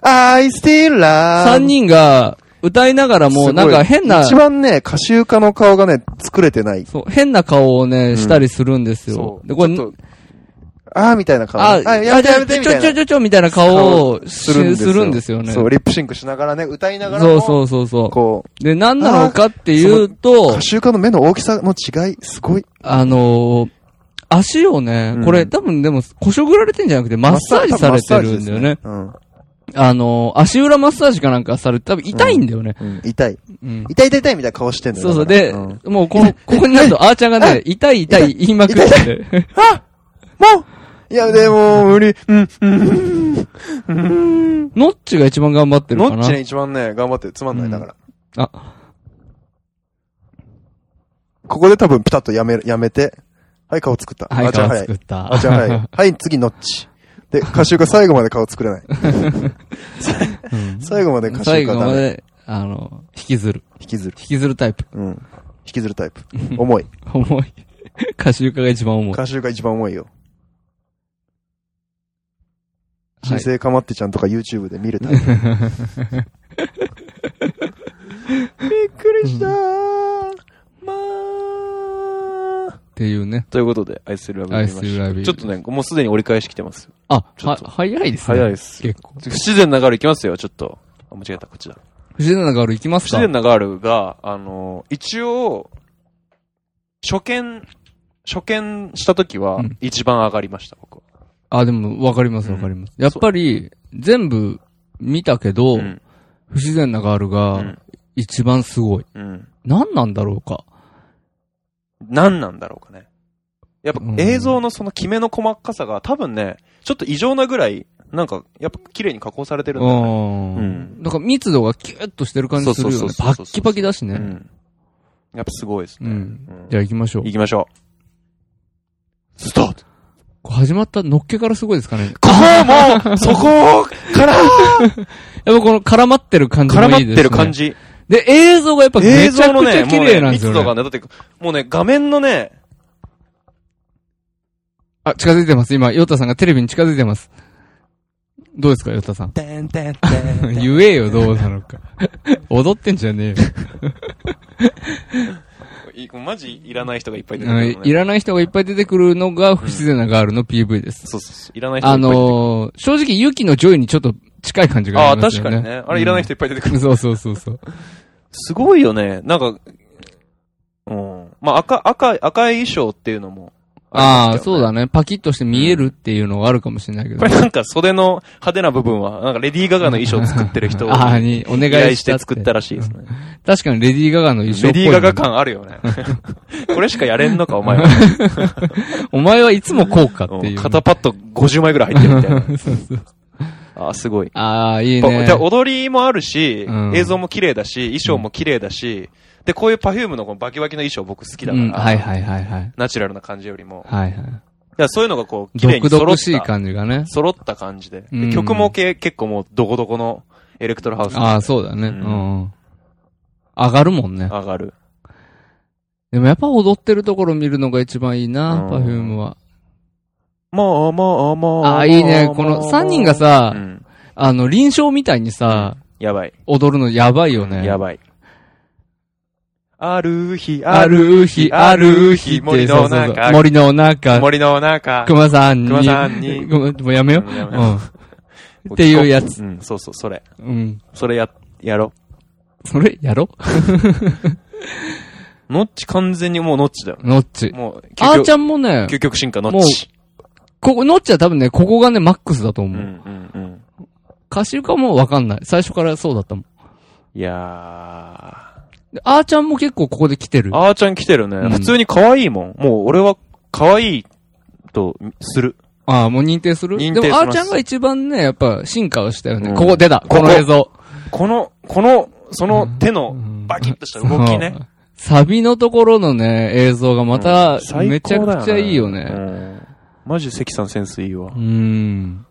I still love. 三人が歌いながらも、なんか変な、一番ね、歌手家の顔がね、作れてない。そう、変な顔をね、んしたりするんですよそ。う。で、これあーみたいな顔。あ、あ、やめてやめてみたいな。ちょちょちょちょみたいな顔をしするんですよ。するんですよね。そう、リップシンクしながらね、歌いながらも。そうそうそうそう。こう、で、何なのかっていうと歌、集家の目の大きさの違い、すごい。あのー、足をね、うんこれ多分でも、こしょぐられてんじゃなくて、マッサージされてるんだよね。多分マッサージですね。あのー、足裏マッサージかなんかされて、多分痛いんだよね。うん。うん。痛い。うん。痛い痛い痛いみたいな顔してんだよそうそう。で、んもうこの、ここになると、あーちゃんがね、痛い痛い言いまくってて。もういや、でも、無理。うん、うん。ノッチが一番頑張ってるかな。ノッチね、一番ね、頑張って、つまんない、だから。あ、ここで多分ピタッとやめ、やめて、はい、顔作った。はい、顔作。った。あ、じゃあはい。はい、次、ノッチ。で、歌集が最後まで顔作れない。うん最後まで歌最集がダメ。後まで、あの、引きずる。引きずる。引きずるタイプ。うん。引きずるタイプ。重い。重い。歌集家が一番重い。歌集が一番重いよ。はい新生かまってちゃんとか YouTube で見るタイプ。びっくりしたー。まあ。っていうね。ということで、アイスラビー見まラビーちょっとね、もうすでに折り返し来てます。あ、は、ちょっと早いですね。早いです。結構。不自然なガールいきますよ、ちょっと。あ、間違えた、こっちだ。不自然なガール行きま不すか？自然なガールが、あの、一応、初見、初見した時はうん、一番上がりました、僕は。あ、でも、わかりますわかります。やっぱり、全部見たけど、うん。不自然なガールうがん。一番すごい。うん。何なんだろうか。何なんだろうかね。やっぱうん映像のそのキメの細かさが多分ね、ちょっと異常なぐらい、なんか、やっぱ綺麗に加工されてるんだよね。うん。うんなんか密度がキュッとしてる感じするよね。そうそうそうそうパッキパキだしね。うん。やっぱすごいですね。うん。うんじゃあ行きましょう。行きましょう。スタートこう始まったのっけからすごいですかね。ここも、そこから、やっぱこの絡まってる感じもいいですね。絡まってる感じ。で、映像がやっぱめ映ちゃくちゃ綺もうね、麗なんですよね。密度がね、だって、もうね、画面のね、あ、近づいてます。今、ヨタさんがテレビに近づいてます。どうですか、ヨタさん？てんてんてん 言えよ、どうなのか。踊ってんじゃねいマジいらない人がいっぱい出。てくるのね。いらない人がいっぱい出てくるのが不自然なガールの PV です。そうそうそう。いらない人があいっぱい出てくる。のー、正直、 YUKI の JOY にちょっと近い感じがああ、ありますよね。確かにね。あれいらない人いっぱい出てくる。そうそうそうそう。すごいよね。なんか、うん。まあ、赤、赤い、赤い衣装っていうのもああ、そうだ。だね。パキッとして見えるっていうのがあるかもしれないけどこれ。なんか袖の派手な部分は、なんかレディー・ガガの衣装を作ってる人 ああ、にお願いして作ったらしいですね。確かにレディー・ガガの衣装っぽいね、レディー・ガガ感あるよね。これしかやれんのか、お前は。お前はいつもこうかっていう。うん肩パッド50枚ぐらい入ってるみたいな。そうそうあーすごい。ああ、いいね。踊りもあるし、うん映像も綺麗だし、衣装も綺麗だし、で、こういうパフュームのこのバキバキの衣装僕好きだから、うん、はいはいはいはい。ナチュラルな感じよりも。はいはい。だからそういうのがこう、綺麗独に揃っ。々しい感じがね。揃った感じで。でうん曲もけ結構もうどこどこのエレクトロハウスああ、そうだね。ううんん。上がるもんね。上がる。でもやっぱ踊ってるところ見るのが一番いいな、うんパフュームは。まあまあまあ。ああ、いいね。この3人がさう、ん。あの、輪唱みたいにさ、やばい。踊るのやばいよね。やばい。ある日、ある日、ある日森のそうそうそう中、森の中、森の中、熊さんに、熊さんに もうやめよう。っていうやつうん、そうそう、それ。うん。それや、やろそれ、やろ ノッチ完全にもうノッチだよ。ノッチ。もう、あーちゃゃんもね、究極進化ノッチ。ここ、ノッチは多分ね、ここがね、マックスだと思う。うんうんうん。歌手かもわかんない。最初からそうだったもん。いやであーちゃんも結構ここで来てる？ー。。あーちゃん来てるね。うん普通に可愛いもん。もう俺は可愛いとする。ああ、もう認定する？認定しますでも、あーちゃんが一番ね、やっぱ進化をしたよね。うんここ出た、こここの映像。この、この、その手のうんバキッとした動きねそ。う。サビのところのね、映像がまうためちゃくちゃいいようね。んマジ関さんセンスいいわう。ん。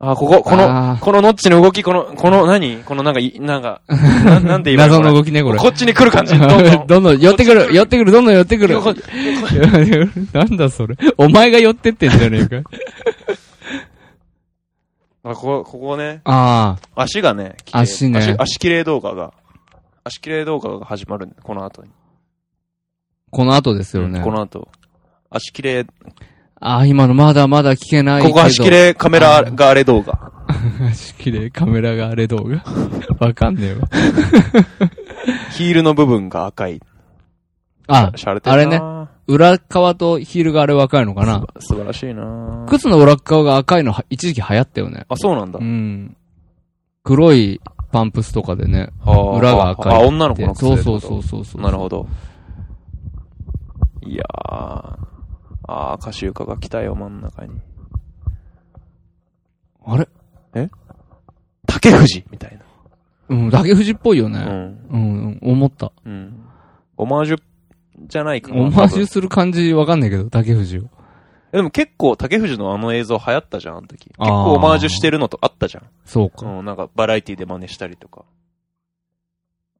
あ、ここ、こあの、ーこのノッチの動き、この、この何？このなんかい、なんか、な なんで言の？謎の動きね、これ。こっちに来る感じ。どんどん。どんどん寄ってくる、寄ってくる、どんどん寄ってくる。こ なんだそれ。お前が寄ってってんじゃねえか。あ、ここ、ここね、ああ、足がね、綺麗足ね足、足綺麗動画が、足綺麗動画が始まるこの後に。この後ですよね。この後。足切れ、あ、今のまだまだ聞けない。ここ足切 れカメラがあれ動画。足切れカメラがあれ動画わかんねえわ。ヒールの部分が赤い。あ、あれね。裏側とヒールがあれ赤いのかな素晴らしいな靴の裏側が赤いのは一時期流行ったよね。あ、そうなんだう。ん。黒いパンプスとかでね、裏が赤い。あ、女の子の靴そうそうそうそうそう。なるほど。いやー。あー、歌集家が来たよ、真ん中に。あれ？竹藤？みたいな。うん、竹藤っぽいよね。うん。うん、思った。うん。オマージュじゃないかな。オマージュする感じわかんないけど、竹藤を。でも結構竹藤のあの映像流行ったじゃん、あの時。結構オマージュしてるのとあったじゃん。そうか。うん、なんかバラエティで真似したりとか。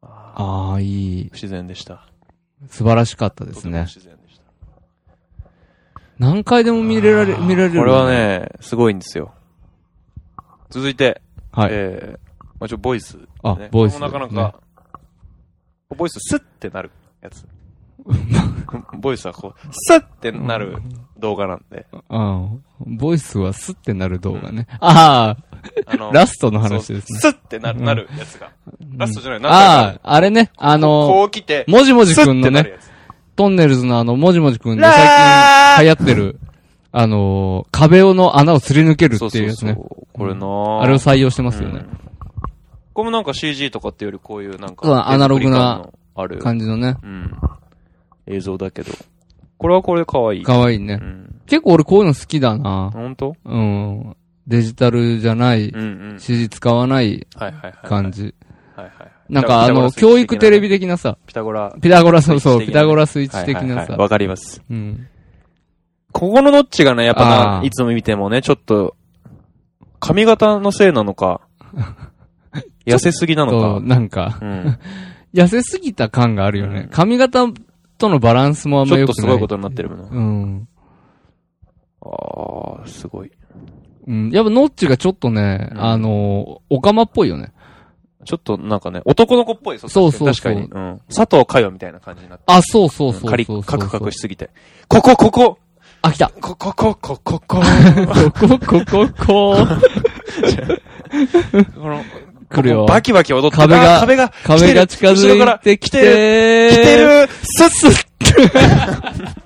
あーああ、いい不。自然でした。素晴らしかったですね。自然。何回でも見れられ、見られる。これは。ね、すごいんですよ。続いて、はい。えー、まあちょ、ボイス、ね。あボイスこれもなかなねか、ボイススッってなるやつ。ボイスはこう、スッってなる動画なんで。うん。ボイスはスッてなる動画ね。ああのあ、ラストの話ですね。そうスッってなる、なるやつが。ラストじゃない、なんあかあ、あれね、あこの、う来て、もじもじスくんのね、ッってなるやつ。トンネルズのあの、もじもじくんで最近流行ってる、あの、壁をの穴をすり抜けるっていうやつね。そうこれなぁあれを採用してますよね。うんこれもなんか CG とかっていうよりこういうなんか、そうアナログな感のある、感じのね。うん。映像だけど。これはこれで可愛い。かわいいねう。ん。結構俺こういうの好きだな。本当？うん。デジタルじゃない、うんうん。CG 使わないはいはいはい。感。じ。はいはい。なんかあの、教育テレビ的なさ、ピタゴラ。ピタゴラ、そうそう、ピタゴラスイッチ的なさ。わかります。うん。ここのノッチがね、やっぱな、いつも見てもね、ちょっと、髪型のせいなのか、痩せすぎなのか。なんか、うん。痩せすぎた感があるよねうん。髪型とのバランスもあんちょっま良くない。とすごいことになってるもんな。うん。ああ、すごい。うん。やっぱノッチがちょっとね、うんあの、オカマっぽいよね。ちょっとなんかね、男の子っぽい。そうそうそう確かに。うん。佐藤佳代みたいな感じになってあ、そうそうそうそうそう。カクカクしすぎて。ここ、ここあ、来た。ここ、ここ、ここ、こここ、ここ、この、来るよバキバキ踊って壁があ壁が、壁が近づいてきて、来てるスッスッ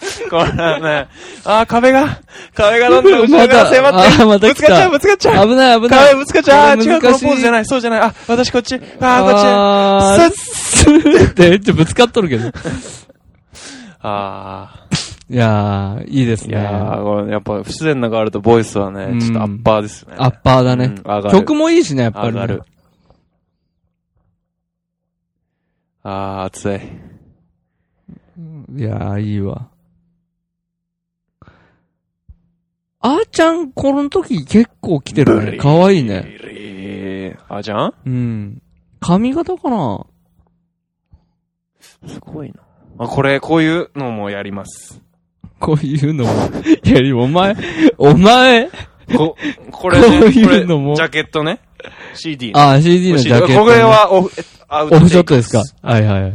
これね、あー、壁が、壁がどんどん後ろから迫ってまたぶつかっちゃう、ぶつかっちゃう。危ない危ない。壁ぶつかっちゃう。あー、違う、このポーズじゃない、そうじゃない。あ、私こっち。あー、こっち。あッって、ちょ、ぶつかっとるけど。あいやー、いいですー、いね。やー、これやっぱ不自然ながあるとボイスはねう、んちょっとアッパーですね。アッパーだねうん。曲もいいしね、やっぱりね。上がる。あー、熱い。いやー、いいわ。あーちゃん、この時結構来てるね。かわいいね。ね。あ、じゃん？うん。髪型かな？すごいな。あ、これ、こういうのもやります。こういうのも。いや、お前、お前、こ、これね、こういうのもこれジャケットね。CD。あー、CD のジャケット、ね。これはオフ、アウオフショットですか？あはいはいはい。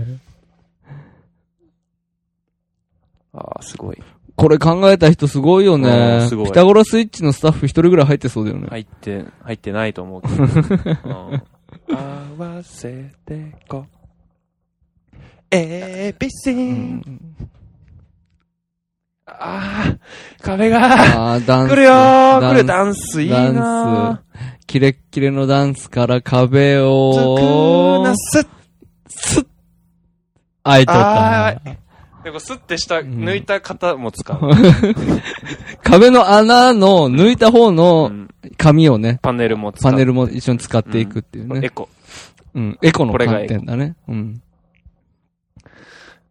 あー、すごい。これ考えた人すごいようねんすごいピタゴラスイッチのスタッフ一人ぐらい入ってそうだよね。入って、入ってないと思うけど。うん合わせてこ。ABC。うんあー、壁が、あー、ダンス。来るよー来るダンスいいなダンス。キレッキレのダンスから壁ー。を、なすスッあいとったあーでも、スッてした、ん抜いた型も使う。な。壁の穴の抜いた方うのん紙をね、パネルも使う。パネルも一緒に使っていくっていうね。エコ。うん。エコのこれが観点だね。うん。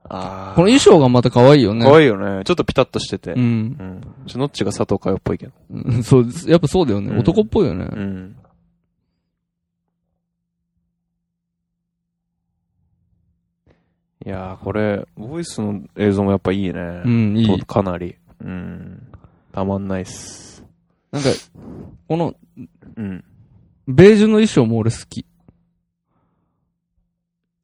あこの衣装がまた可愛いよね。かわいいよね。ちょっとピタッとしてて。う。うんん。ちょ、ノッチが佐藤佳代っぽいけど。うんそう、やっぱそうだよね。うん男っぽいよね。うん。いやー、これ、ボイスの映像もやっぱいいね。うん、いい。とかなり。うん。たまんないっす。なんか、この、うん。ベージュの衣装も俺好き。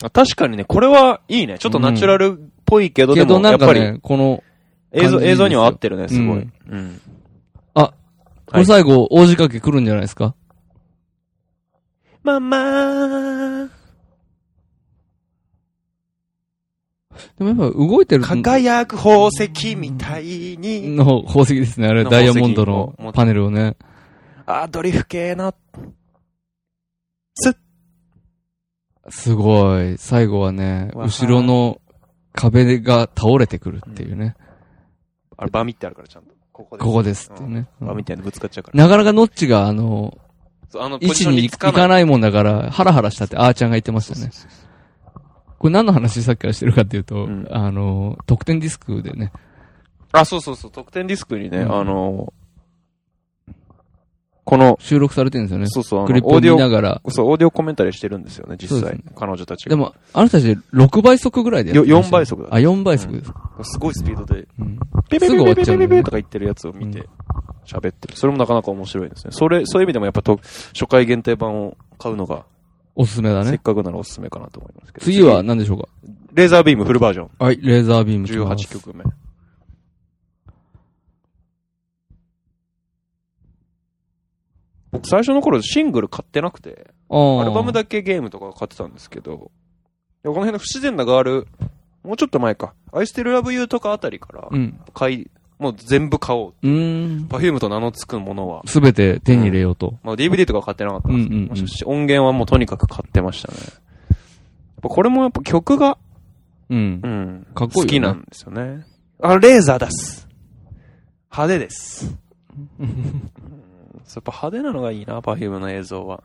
あ確かにね、これはいいね。ちょっとナチュラルっぽいけど、けでも、やっぱり、ね、この、映像、映像には合ってるね、すごい。うんうん。これ最後、大仕掛け来るんじゃないですか？ママー、でもやっぱ動いてる輝く宝石みたいに、の宝石ですね。あれ、のダイヤモンドのパネルをね。あ、ドリフ系の、すごい。最後はね、後ろの壁が倒れてくるっていうね。あれ、バミってあるからちゃんと。ここです。ここですっていうね。バミってぶつかっちゃうから。なかなかノッチが、あの、そうあの、位置に行かい。ないもんだから、ハラハラしたってあーちゃんが言ってましたね。これ何の話さっきからしてるかっていうと、うんあの、特典ディスクでね、あ、そうそうそう、特典ディスクにね、うんあの、この、収録されてるんですよね。そうそう、あのクリップを見ながら。そう、オーディオコメンタリーしてるんですよね、実際そうです。彼女たちが。でも、あの人たち6倍速ぐらいでやってましたよ4倍速だあ、4倍速です。すごいスピードで、うんピピピすぐ終わっピちゃうのねピピピとか言ってるやつを見て、喋ってる。それもなかなか面白いですね。それ、そういう意味でもやっぱと、初回限定版を買うのが、おすすめだね。せっかくならおすすめかなと思いますけど。次は何でしょうか？レーザービームフルバージョン。はい、レーザービーム来ます18曲目。僕最初の頃シングル買ってなくて、アアルバムだけゲームとか買ってたんですけど、この辺の不自然なガール、もうちょっと前か、愛してるラブユーとかあたりからうん。買い、もう全部買おう。うーん。パフュームと名の付くものは、すべて手に入れようと。まあ DVD とか買ってなかったんですけど、うんうんうん音源はもうとにかく買ってましたね。やっぱこれもやっぱ曲が、うんう。ん、かっこいいよね好きなんですよね。あ、レーザー出す。派手です。うんやっぱ派手なのがいいな、パフュームの映像は。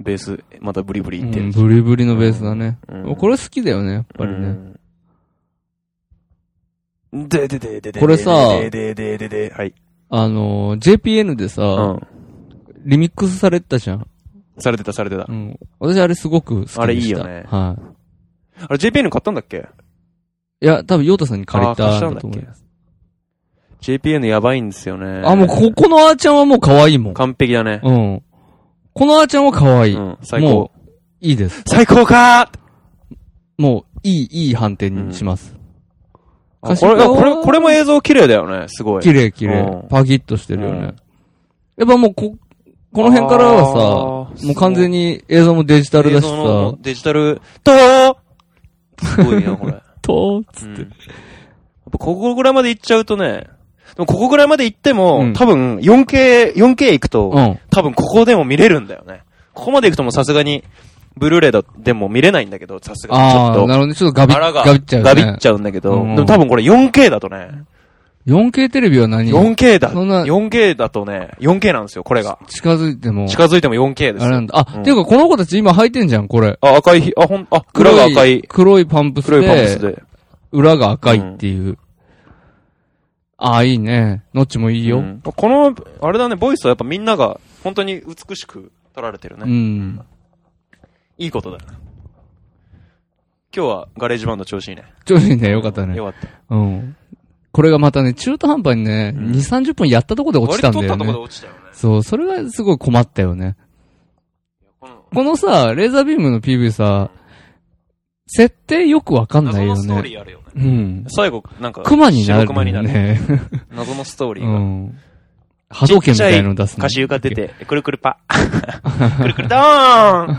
ベース、またブリブリいってるうん、ブリブリのベースだね。うんこれ好きだよね、やっぱりね。うん。でででででこれさででででではい。あのー、JPN でさ、うん。リミックスされてたじゃん。されてた、されてたう。ん。私あれすごく好きでした。あれいいよねはい。あれ JPN 買ったんだっけいや、多分、ヨータさんに借りたたんだと思います。JPN やばいんですよね。あ、もう、ここのあーちゃんはもう可愛いもん。完璧だね。うん。このあーちゃんは可愛い。うん、最高も高。いいです。最高かもう、いい、いい判定にします。あこれ、これ、これも映像綺麗だよね、すごい。綺麗綺麗うん。パキッとしてるよね。うんやっぱもう、こ、この辺からはあさ、ーもう完全に映像もデジタルだしさ、デジタル、とすごいな、これ。と、つって うんやっ。ぱここぐらいまで行っちゃうとね、でもここぐらいまで行っても、うん多分 4K、4K 行くと、うん。多分ここでも見れるんだよね。ここまで行くともうさすがに、ブルーレイだでも見れないんだけど、さすがにちょああ、っと。なるほどね。ちょっとガビ腹がガビっちゃうね。ガビっちゃうんだけど、うんでも多分これ 4K だとね、4K テレビは何 4K だ、そんな 4K だとね、4K なんですよ、これが。近づいても。近づいても 4K ですよ。あれなんだ。あ、うんていうかこの子たち今履いてんじゃん、これ。あ、赤いひ、あ、ほん、あ、裏が赤い、黒いパンプス黒いパンプスで、で。裏が赤いっていう。ああ、いいね。ノッチもいいよ。うんこの、あれだね、ボイスはやっぱみんなが本当に美しく撮られてるね。うん。いいことだ。今日はガレージバンド調子いいね。調子いいね、よかったねよ。かった。うん。これがまたね、中途半端にね、うん2、30分やったとこで落ちたんだよ割と撮ったとこでね。落ちたよね。そう、それがすごい困ったよね。このさ、レーザービームの PV さ、設定よくわかんないよ謎のストーリね。ーあるよね。うん。最後、なんか、熊になる白熊になる。ね。謎のストーリーが。うん。波動拳みたいの出すの。歌詞が出て、くるくるパ。くるくるドーン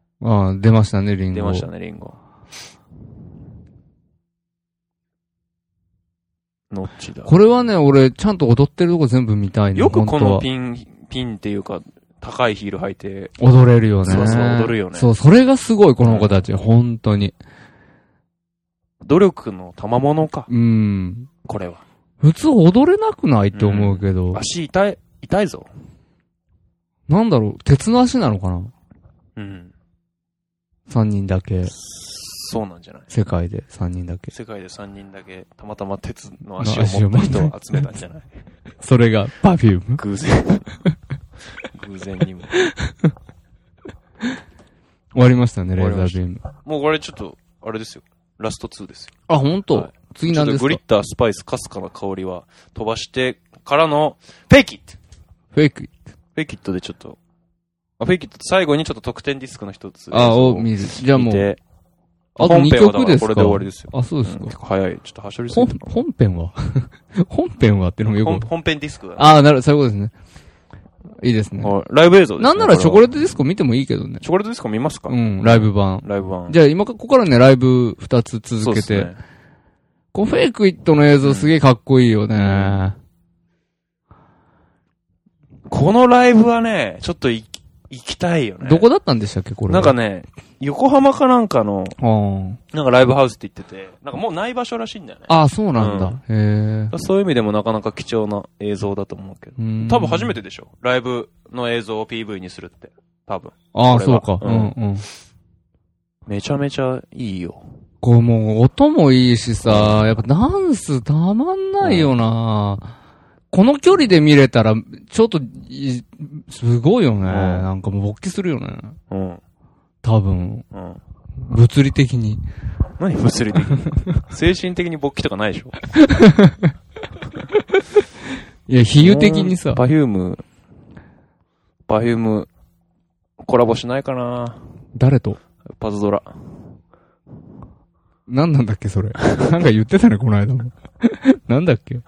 ああ、出ましたね、リンゴ。出ましたね、リンゴ。ノッチだ？これはね、俺、ちゃんと踊ってるとこ全部見たいね。よくこのピン、ピンっていうか、高いヒール履いて、踊れるよね。そうそう踊るよねそう、それがすごい、この子たち。本当に。努力の賜物か、うん。これは。普通踊れなくないって思うけど。足痛い、痛いぞ。なんだろう、鉄の足なのかな？うん。三人だけ。そうなんじゃない？世界で3人だけ。世界で3人だけ、たまたま鉄の足を持った人を集めたんじゃない？それが、パフューム。偶然。偶然にも。終わりましたね、レーザービーム。もうこれちょっと、あれですよ。ラスト2ですよ。あ、本当、はい次なんですか？グリッター、スパイス、かすかな香りは飛ばしてからの、 Fake it Fake。Fake it でちょっと、あフェイキット最後にちょっと特典ディスクの一つ。あ、を見見る。じゃあもう、て、あと2本編はだから曲ですか？これで終わりですよ。あ、そうですうんか。結構早い。ちょっとはしょりす本ぎたな本編は？本編はっていうのもよく本本編ディスクだね。ああ、なる、そういうことですね。いいですね。はいライブ映像ですね。なんならチョコレーートディスコ見てもいいけどねト。チョコレートディスコ見ますか？うん、ライブ版。ライブ版。じゃあ今か、ここからね、ライブ2つ続けて。ですね。このフェイクイットの映像すげえかっこいいよね。このライブはね、ちょっと行き行きたいよね。どこだったんでしたっけ、これは？なんかね、横浜かなんかの、あなんかライブハウスって言ってて、なんかもうない場所らしいんだよね。あ。あ、そうなんだ。へえ。そういう意味でもなかなか貴重な映像だと思うけど。うん多分初めてでしょライブの映像を PV にするって。多分。ああ、そうか。ううんんうん。めちゃめちゃいいよ。こうもう音もいいしさ、やっぱダンスたまんないよな、この距離で見れたら、ちょっとい、すごいよね。なんかもう勃起するよね。うん。多分、うん。物理的に。何物理的に？精神的に勃起とかないでしょいや、比喩的にさ、パフューム、パフューム、コラボしないかな誰と？パズドラ。何なんだっけ、それ。なんか言ってたね、この間も。なんだっけ？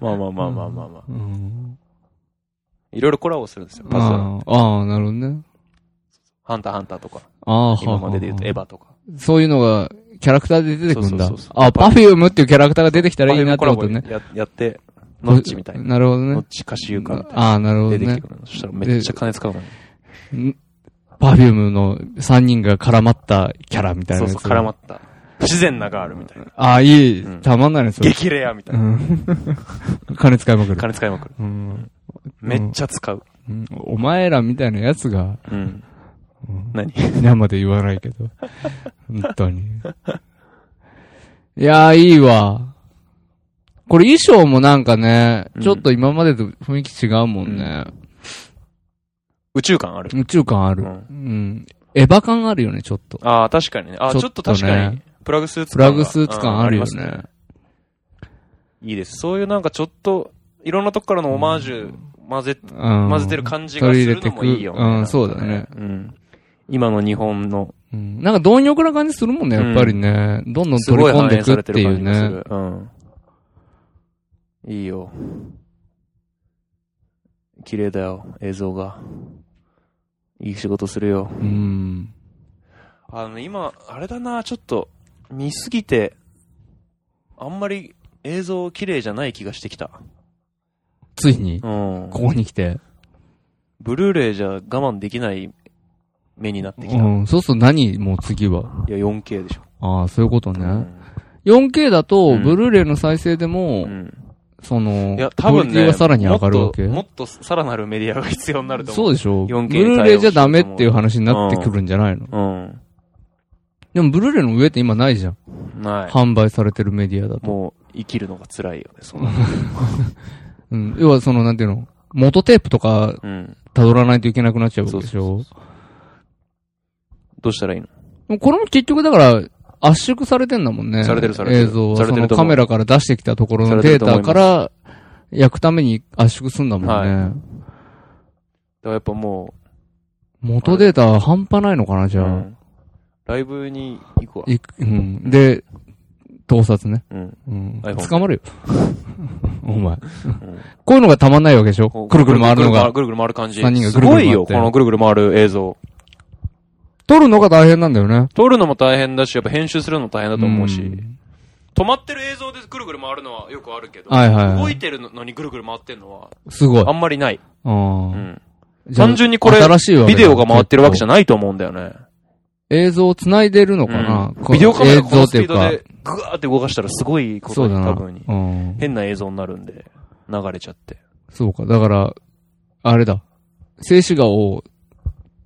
まあまあまあまあまあまあ。うん。いろいろコラボするんですよ。パズ。ああ、なるほどね。ハンターハンターとか。ああ、今までで言うとエヴヴァとか。そういうのが、キャラクターで出てくるんだそうそうそう。あ、パフュームっていうキャラクターが出てきたらいいなってことねややって、ノッチみたいな。なるほどねノッ。チ歌手かみたいな。ああ、なるほどね出てきてく。るの。そしたらめっちゃ金使うのに。んパフュームの3人が絡まったキャラみたいなやつ。そうそう、絡まった。不自然なガールみたいな。ああ、いいうん。たまんないね、それ。激レアみたいうな。ん。金使いまくる。金使いまくる。うん。めっちゃ使う。うんお前らみたいなやつが、うん。何？生で言わないけど。本当に。いやー、いいわ。これ衣装もなんかね、うんちょっと今までと雰囲気違うもんね。宇宙感ある。宇宙感ある。ううんん。エヴァ感あるよね、ちょっと。ああ、確かにね。ああ、ちょっと確かに。プラグスーツプ感が。ラグスーツ感あるよね。いいです。そういうなんかちょっと、いろんなとこからのオマージュ、混ぜ、うん混ぜてる感じがするのもいいよね。取り入れてくうんそうだね。うん。今の日本の、うんなんか貪欲な感じするもんね、やっぱりね。どんどんす取り込んでいくってされてるいうね。うん。いいよ。綺麗だよ、映像が。いい仕事するよ。うん。あの、今、あれだな、ちょっと、見すぎて、あんまり映像綺麗じゃない気がしてきた。ついに、うん。ここに来て？ブルーレイじゃ我慢できない目になってきた。いうん。そうすると何もう次は？や、4K でしょ。ああ、そういうことね。うん。4K だと、うんブルーレイの再生でも、うんその、いや、多分ね、がさらに上がるわけ？もっと、もっとさらなるメディアが必要になると思う。そうでしょ？4K ブルーレイじゃダメっていう話になってくるんじゃないの、うん。でもブルーレイの上って今ないじゃん。ない。販売されてるメディアだと。もう、生きるのが辛いよね、そんな。うん。要はその、なんていうの？元テープとかうん。辿らないといけなくなっちゃうわけでしそうょどうしたらいいの？これも結局だから、圧縮されてんだもんね。されてるされてる映像は。そのカメラから出してきたところのデータから焼くために圧縮すんだもんね。はいだからやっぱも元データは半端ないのかな、じう、ゃあ。うんライブに行くわ。いくうん。で、盗撮ね。うん。うん。iPhone 捕まるよ。お前。うんこういうのがたまんないわけでしょ？くるくる回るのが。ぐるぐる回る感じ。三人がすごいよ、ぐるぐる回ってこのぐるぐる回る映像。撮るのが大変なんだよね。撮るのも大変だし、やっぱ編集するのも大変だと思うし。ん止まってる映像でぐるぐる回るのはよくあるけど、はいはいはい動いてるのにぐるぐる回ってるのは、すごい。あんまりない。あうーん。単純にこれビデオが回ってるわけじゃ。ないと思うんだよね。映像を繋いでるのかな、こビデオカメラ映このス。ピードでぐわーって動かしたらすごいことに。多分にうん。変な映像になるんで、流れちゃって。そうか。だから、あれだ。静止画を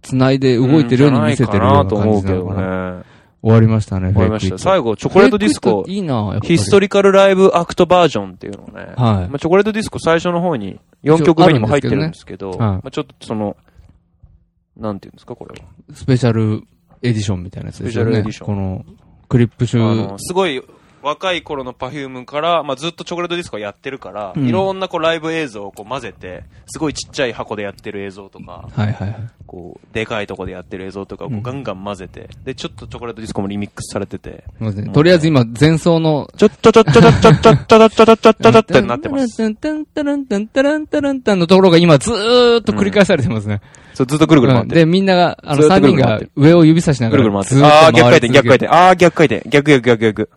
繋いで動いてるように見せてるようなと思うけど感じなのかな。ね。終わりましたね、終わりました。最後、チョコレートディスコいいなヒストリカルライブアクトバージョンっていうのをね、はいまあ、チョコレートディスコ最初の方に4曲目にも入ってるんですけど、けどねはいまあ、ちょっとその、なんていうんですか、これは。スペシャルエディションみたいなやつですよねスペシャルエディシ。ョンこの、クリップ集。あの、すごい若い頃のパフュームから、まあ、ずっとチョコレートディスコやってるから、うん、いろんなこうライブ映像をこう混ぜて、すごいちっちゃい箱でやってる映像とか、はいはいはい、こうでかいとこでやってる映像とかをこうガンガン混ぜて、うん、で、ちょっとチョコレートディスコもリミックスされてて。ね、とりあえず今、前奏の、ちょっとちょっとちょっとちょっとちょっとちょっとちょっとってなってます。タンタランタンタランタランタンのところが今ずーっと繰り返されてますね。そう、ずっとぐるぐる回って。で、みんなが、あの、3人が上を指さしながら。ぐるぐる回って。ああ、逆回転、逆回転。ああ、逆回転。逆逆逆逆。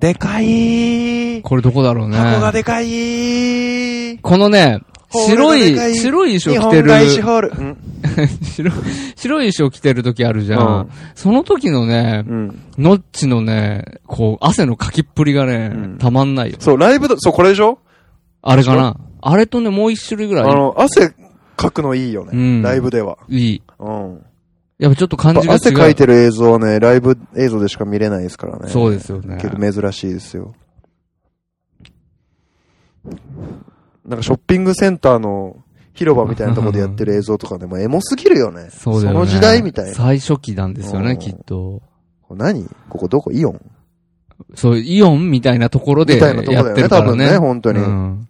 でかいー。これどこだろうね。箱がでかいー。このね、白い、白い衣装着てる。白白い衣装着てる時あるじゃん。うんその時のね、うん。ノッチのね、こう、汗のかきっぷりがね、うんたまんないよ。そう、ライブだ、そう、これでしょ？あれかな？あれとね、もう一種類ぐらい。あの、汗かくのいいよね。うんライブでは。いい。うん。やっぱちょっと感じが違う。汗かいてる映像はね、ライブ映像でしか見れないですからね。そうですよね。結構珍しいですよ。なんかショッピングセンターの広場みたいなところでやってる映像とかでもエモすぎるよね。そうだよね。の時代みたいな。最初期なんですよね、うんきっと。何？ここどこ？イオン？そう、イオンみたいなところでみたいなとこやだよね、ってるからね。多分ね、本当に。うん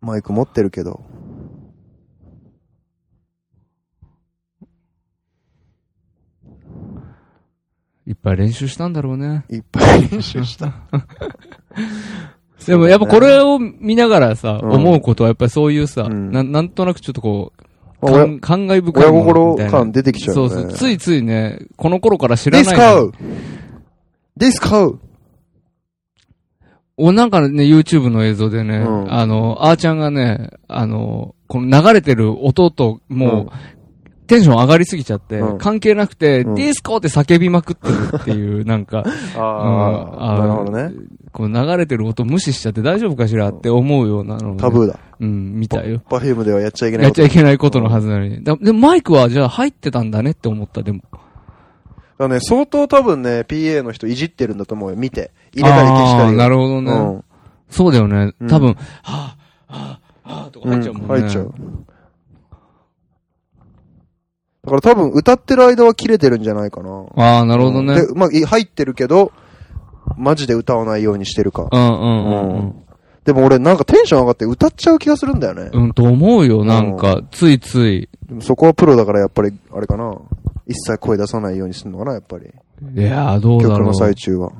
マイク持ってるけど。いっぱい練習したんだろうね。いっぱい練習した。でもやっぱこれを見ながらさ、うん思うことはやっぱりそういうさ、うんななんとなくちょっとこう、親感感慨深い親もの心みたいな感出てきちゃうよね。そうそう。ついついね、この頃から知らディないスカウディスカウお、なんかね、YouTube の映像でね、うんあの、あーちゃんがね、あの、この流れてる音と、もう、テンション上がりすぎちゃって、うん関係なくて、うんディスコって叫びまくってるっていう、なんか、ああ、うんなるほどね。こう流れてる音無視しちゃって大丈夫かしらって思うようなのをね、タブーだ。うん、見たよ。パフュームではやっちゃいけない。やっちゃいけないことのはずなのに。だでもマイクはじゃあ入ってたんだねって思った、でも。だね、相当多分ね、PA の人いじってるんだと思うよ。見て。入れたり消したり。なるほどね。うん。そうだよね。うん多分、はぁ、はぁ、はぁ、とか入っちゃうもんね。入っちゃう。だから多分歌ってる間は切れてるんじゃないかな。ああ、なるほどね。で、まあ、い入ってるけど、マジで歌わないようにしてるか。うんうんうんうん。でも俺なんかテンション上がって歌っちゃう気がするんだよね。うん、と思うよ、なんか、ついつい。でもそこはプロだからやっぱり、あれかな。一切声出さないようにするのかな、やっぱり。いやー、どうだろう曲の。最中は。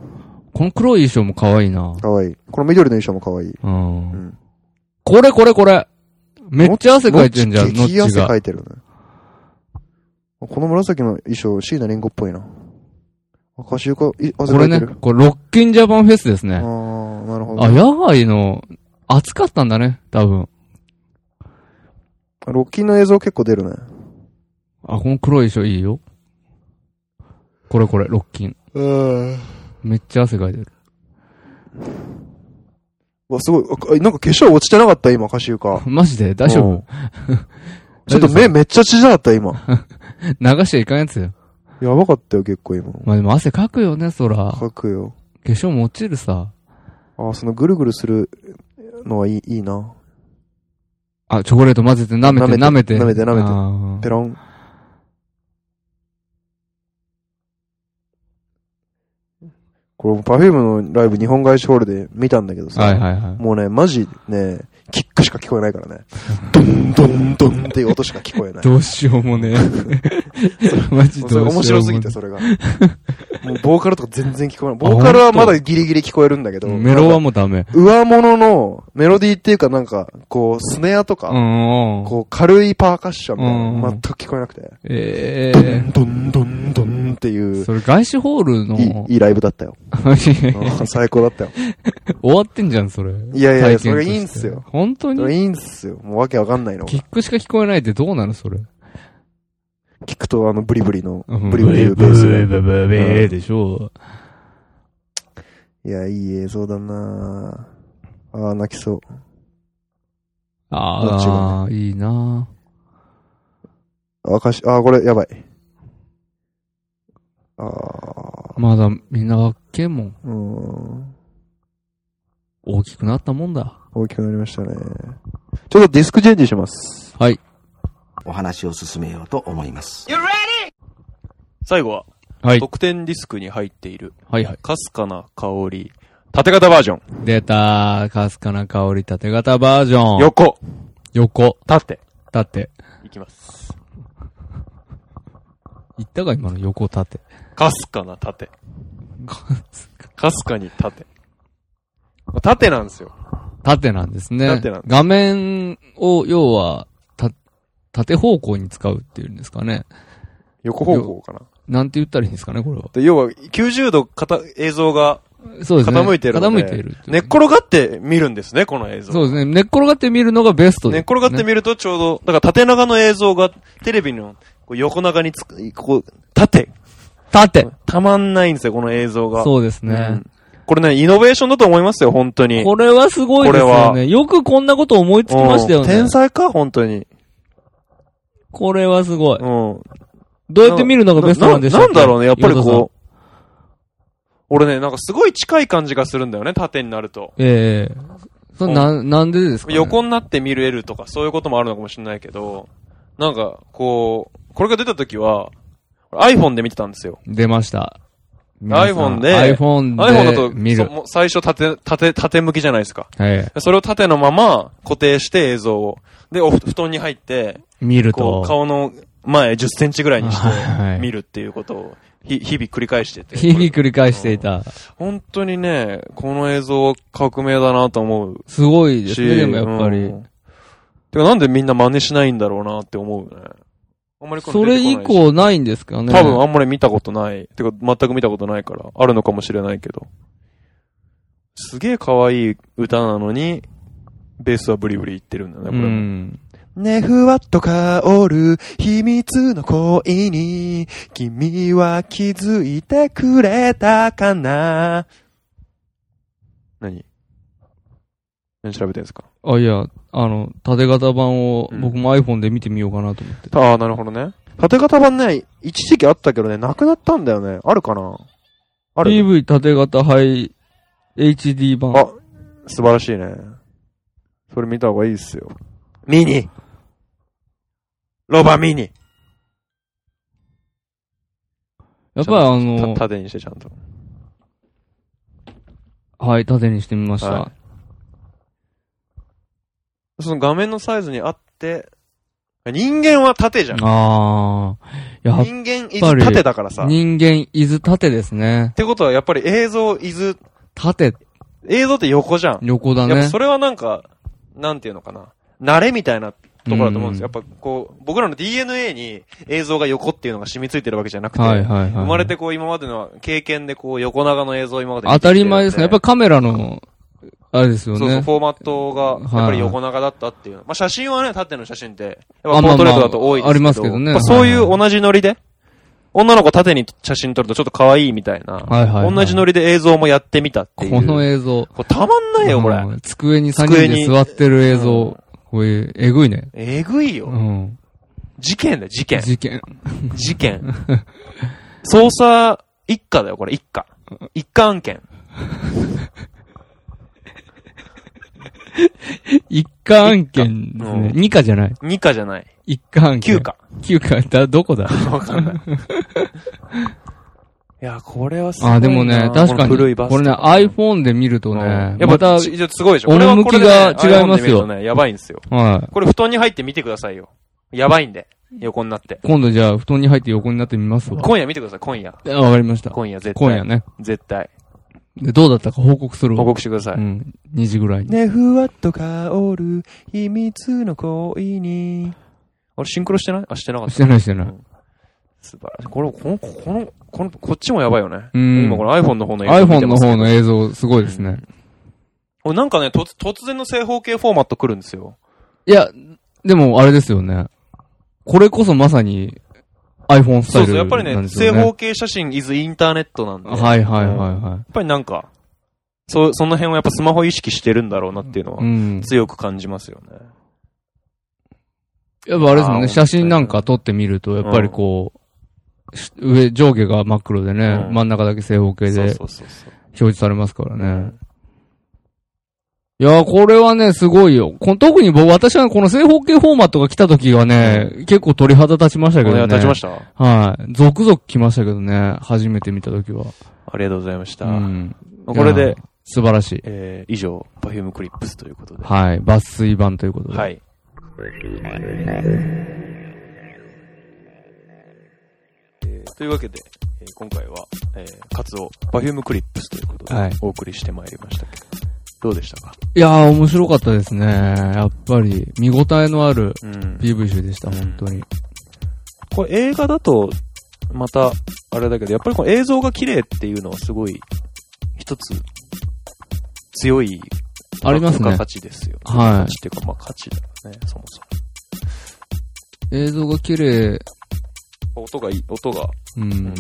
この黒い衣装も可愛いな。かわいい。この緑の衣装もかわいい。う。うんん。これこれこれ。めっちゃ汗かいてんじゃん、ノッチ激汗かが。いてるね。この紫の衣装、椎名林檎っぽいな。赤潮か、い汗これねかいてる。、これロッキンジャパンフェスですあね。ー、なるほど。あ、野外の、暑かったんだね、多分。ロッキンの映像結構出るね。あ、この黒い衣装いいよ。これこれ、ロッキン。うん。めっちゃ汗かいてる。わ、すごい。あなんか化粧落ちてなかった？今、歌集か。マジで？大丈夫？ちょっと目めっちゃちっちゃかった今。流しちゃいかんやつよ。やばかったよ、結構今。まあでも汗かくよね、そら。書くよ。化粧も落ちるさ。あ、そのぐるぐるするのはいい、いいな。あ、チョコレート混ぜて舐めて舐舐めめて。て舐めて舐めてペロン。これ、パフュームのライブ日本外資ホールで見たんだけどさ。はいはいはい。もうね、マジね、キックしか聞こえないからね。ドンドンドンっていう音しか聞こえない。どうしようもね。マジそれどうしようもね面白すぎて、それが。もうボーカルとか全然聞こえない。ボーカルはまだギリギリ聞こえるんだけど。メロはもうダメ。上物のメロディーっていうかなんか、こう、スネアとか。こう、軽いパーカッションみたいなうんの全く聞こえなくて。えドえンドンドンドンっていう、それ外資ホールの、いい、ライブだったよ。うん最高だったよ。終わってんじゃん、それ。いやいやそれいいんすよ。本当に？いいんすよ。もうわけわかんないのが。キックしか聞こえないってどうなの、それ？聞くとあのブリブリの、うんブリブリベースで。ブブブブーでしょ。いや、いい映像だなぁああ、泣きそう。ああ、いいなあ、かし、あ、これ、やばい。あーまだみんなわっけんもん。うーん。大きくなったもんだ。大きくなりましたね。ちょっとディスクチェンジします。はい。お話を進めようと思います。最後は、はい。特典ディスクに入っている、はいはい。かすかな香り、縦型バージョン。出たかすかな香り縦型バージョン。横、横。縦。縦。いきます。言ったか今の横縦。かすかな縦。かすかに縦。縦なんですよ。縦なんですね。縦なんです画面を、要は、た、縦方向に使うっていうんですかね。横方向かな。なんて言ったらいいんですかね、これは。で要は、90度かた映像がそうですね。傾いてる傾いている。寝っ転がって見るんですね、この映像。そうですね。寝っ転がって見るのがベストです、寝っ転がって見るとちょうど、だから縦長の映像がテレビのこう横長につく、こう、縦。縦たまんないんですよ、この映像が。そうですね。うんこれね、イノベーションだと思いますよ、本当に。これはすごいですよね。よくこんなこと思いつきましたよねうん天。才か、本当に。これはすごい。うん。どうやって見るのがベストなんでしょうなんだろうね、やっぱりこう。俺ね、なんかすごい近い感じがするんだよね、縦になると。ええそれな、なんでですか、ね、横になって見れるとか、そういうこともあるのかもしれないけど、なんか、こう、これが出た時は、iPhone で見てたんですよ。出ました。iPhone で iPhone で iPhone だと、見る最初縦、縦、縦向きじゃないですか。はい。それを縦のまま固定して映像を。で、お布布団に入って、見ると。顔の前10センチぐらいにして 見るっていうことを、ひ、日々繰り返してて。日々繰り返していた。本当にね、この映像は革命だなと思うすごいですし。ね、でもやっぱり。うんてかなんでみんな真似しないんだろうなって思うね。あんまりそれ以降ないんですかね。多分あんまり見たことない。てか全く見たことないから、あるのかもしれないけど。すげえ可愛い歌なのに、ベースはブリブリ言ってるんだよね、こうれも。ん。ねふわっと香る秘密の恋に、君は気づいてくれたかな何？何調べてんですか？あ、いや、あの、縦型版をうん僕も iPhone で見てみようかなと思って。ああ、なるほどね。縦型版ね、一時期あったけどね、なくなったんだよね。あるかな？ある PV 縦型ハイ HD 版。あ、素晴らしいね。それ見た方がいいっすよ。ミニロバミニやっぱりあたの、縦にしてちゃんと。はい、縦にしてみました。はその画面のサイズに合って、人間は縦じゃん。ああ。人間いず縦だからさ。っ人間、伊豆縦ですね。てことはやっぱり映像いず、縦、映像って横じゃん。横だね。やっぱそれはなんか、なんていうのかな。慣れみたいなところだと思うんですよ。うんやっぱこう、僕らの DNA に映像が横っていうのが染みついてるわけじゃなくて、はいはいはい。生まれてこう今までの経験でこう横長の映像を今まで当たり前ですね。やっぱカメラの、あれですよそうそう、ね。フォーマットが、はいやっぱり横長だったっていう。まあ写真はね、縦の写真って、やっぱポートレートだと多いですけど。ありますけどねそういう同じノリで、女の子縦に写真撮るとちょっと可愛いみたいな、はいはいはい同じノリで映像もやってみたっていう。この映像。これたまんないよ、これ。うん机に3人で座ってる映う像。これ、えぐいね。えぐいよ。うん。事件だよ、事件。事件。事件。捜査一課だよ、これ、一課。一課案件。一家案件ですね。うん二課じゃない。二課じゃない。一家案件。九。課。九課だ、どこだ？わかんない。いや、これはすごいな。あ、でもね、確かに。バスこれね、iPhone で見るとうんね、やっぱまた、ちすごいでしょ。これはこれが違いますよね、やばいんですよ。はい。これ布団に入って見てくださいよ。やばいんで。横になって。今度じゃあ、布団に入って横になってみますわ。今夜見てください、今夜。あわかりました。今夜絶対。今夜ね。絶対。で、どうだったか報告する？わ。報告してください。うん。2時ぐらいに。ねふわっと香る秘密の恋に。あれ、シンクロしてない？あ、してなかった。してないしてない。素晴らしい。これ、この、この、この、こっちもやばいよね。うん今この iPhone の方の映像見 iPhone てます方の映像、すごいですね。これなんかね、突、突然の正方形フォーマット来るんですよ。いや、でも、あれですよね。これこそまさに iPhone スタイルそうそう、やっぱりね、正。方形写真 is インターネットなんで。はいはいはいうんやはっぱりなんか、そう、その辺はやっぱスマホ意識してるんだろうなっていうのい。はう、ん。強く感じますよね。やっぱあれですもんね、写真なんか撮ってみると、やっぱりこう、し上、上下が真っ黒でね、うん真ん中だけ正方形で表。示されますからね。うんいやー、これはね、すごいよ。こ特に僕、私はこの正方形フォーマットが来た時はね、結構鳥肌立ちましたけどね。立ちました？はい。続々来ましたけどね、初めて見た時は。ありがとうございました。うん。これで素晴らしい。えー、以上、Perfume クリップスということで。はい。抜粋版ということで。はい。えーというわけで、えー今回は、えー、活動、Perfume クリップスということではい、お送りしてまいりましたけど、どうでしたか？いやー、面白かったですね。やっぱり、見応えのあるうん PV 集でした、うん本当に。これ映画だと、また、あれだけど、やっぱりこの映像が綺麗っていうのはすごい、一つ、強い、ありますね付加価値ですよ。はい価値っていうか、まあ価値だよね、そもそ映像が綺麗、も。音がいい、音が、うん。うんいいっ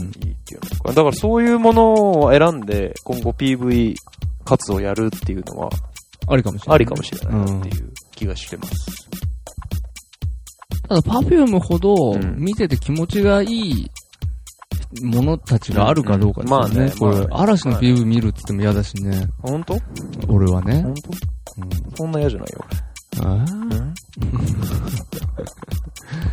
ていうのか。だからそういうものを選んで、今後 PV 活動をやるっていうのは、ありかもしれない。ありかもしれないなっていう気がしてます。ただ、パフュームほどうん、見てて気持ちがいいものたちがあるかどうかですよね。うんまあねこれまあね嵐の PV 見るって言っても嫌だしね。本当？俺はね。本当？そんな嫌じゃないよ、あ俺。うん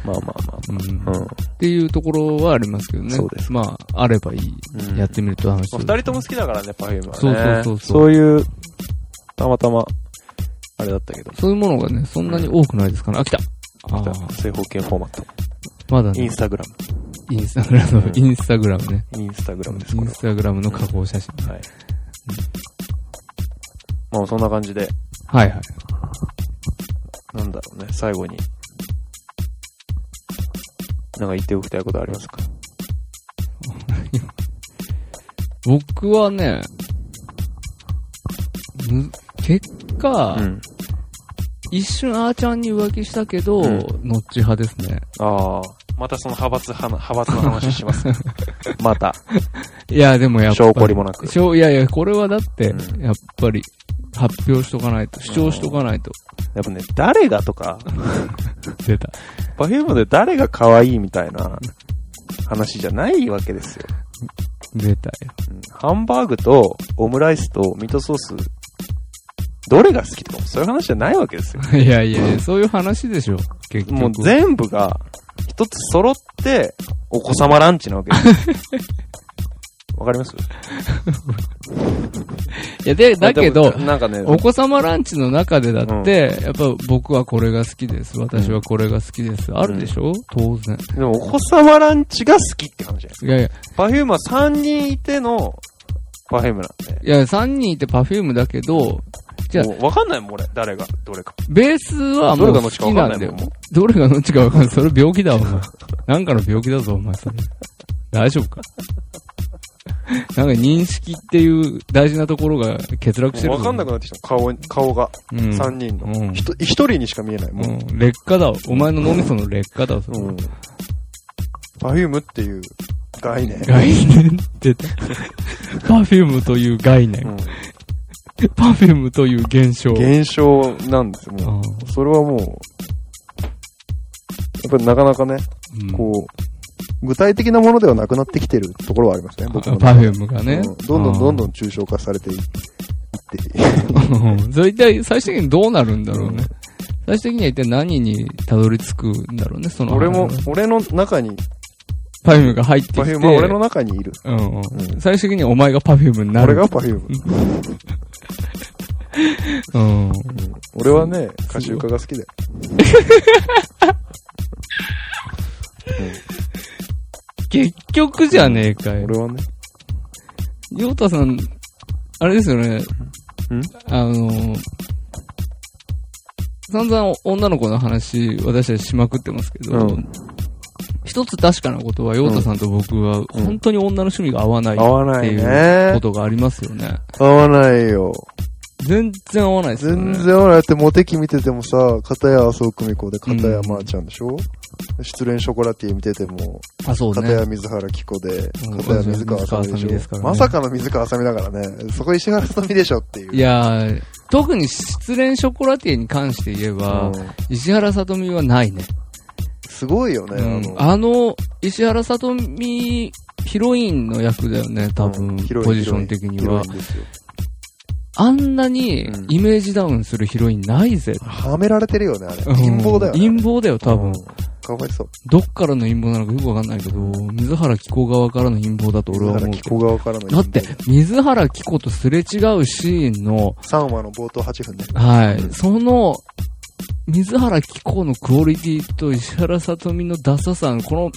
まあまあまーうんあ。うん。っていうところはありますけどね。そうですまあ、あればいい。うんやってみると楽しそうです。まあ二人とも好きだからね、パフュームはね。そうそうそうそうそういう、たまたま、あれだったけど。そういうものがね、そんなに多くないですから。あ、来たあー正方形フォーマット。まだねイン、スタグラム。インスタグラムう、んインスタグラムね。インスタグラムです、インスタグラムの加工写真。は。はい。まあそんな感じで、はいはい。なんだろうね、最後に。なんか言っておきたいことありますか？僕はね、む結果、うん。一瞬あーちゃんに浮気したけど、うんノッチ派ですね。ああ。またその派閥、派派閥の話します。また。いや、でもやっぱり。証拠りもなく。いやいや、これはだって、うんやっぱり、発表しとかないと、主張しとかないと。やっぱね、誰がとか、出た。パフュームで誰が可愛いみたいな話じゃないわけですよ。出たよ。うんハンバーグとオムライスとミートソース、どれが好きとかもそういう話じゃないわけですよ。いやいやそういう話でしょ、結局。もう全部が一つ揃ってお子様ランチなわけですよ。わかります？いや、で、だけど、なんかね、お子様ランチの中でだって、やっぱ僕はこれが好きです。私はこれが好きです。あるでしょ？当然。でもお子様ランチが好きって感じじゃないいやいや、か。パフュームは3人いてのパフュームなんで。いや、3人いてパフュームだけど、じゃあわかんないもん俺、誰が、どれか。ベースはもう好きなんだよ。どれがどっちかわかんない？それ病気だわ、お前。なんかの病気だぞ、お前、それ。大丈夫か？なんか認識っていう大事なところが欠落してるぞ。わかんなくなってきた。顔、顔が。うん。3人の。うん人にしか見えない。もう。うん。劣化だわ。お前の脳みその劣化だわ、それ。うん。パフュームっていう概念。概念って。パフュームという概念。うんパフュームという現象。現象なんですよ、もあう。それはもう、やっぱりなかなかね、うんこう、具体的なものではなくなってきてるところはありますね、僕の中パフでュームがね。うんどんどんどんどん。ん抽象化されていって、うん それ一体最終的にどうなるんだろうね。最終的には一体何にたどり着くんだろうね、その。俺も、俺の中に、パフュームが入ってきて。パフュームは俺の中にいる。うんうんうん最終的にお前がパフュームになる。俺がパフューム。うん。俺はね、歌集家が好きだよ。結局じゃねえかよ。俺はね。ヨータさん、あれですよね。ん？あの、散々女の子の話、私たちしまくってますけど、うん一つ確かなことは、ヨータさんと僕は、本当に女の趣味が合わない合わないっていうねこ。とがありますよね。合わないよ。全然合わないですよね。全然合わない。だってモテ期見ててもさ、片や麻生久美子で片やまーちゃんでしょ、失恋ショコラティエ見てても、あ、そう片やね。水原希子で、うん片や水川あさみでしょ、すからねまさかの水川あさみだからね。そこ石原さとみでしょっていう。いやー、特に失恋ショコラティエに関して言えば、うん石原さとみはないね。すごいよね、うんあの、石原さとみ、ヒロインの役だよね、多分、うんヒロインポジション的にはヒロイ。ンですよあんなにうんイメージダウンするヒロインないぜ。はめられてるよね、あれ。うん陰謀だよね。陰謀だよ、多分うん。かわいそう。どっからの陰謀なのかよくわかんないけど、水原希子側からの陰謀だと俺は思うけど。気候側からのだって、水原希子とすれ違うシーンの、3話の冒頭8分ね。はい、その、水原希子のクオリティと石原さとみのダサさの、この、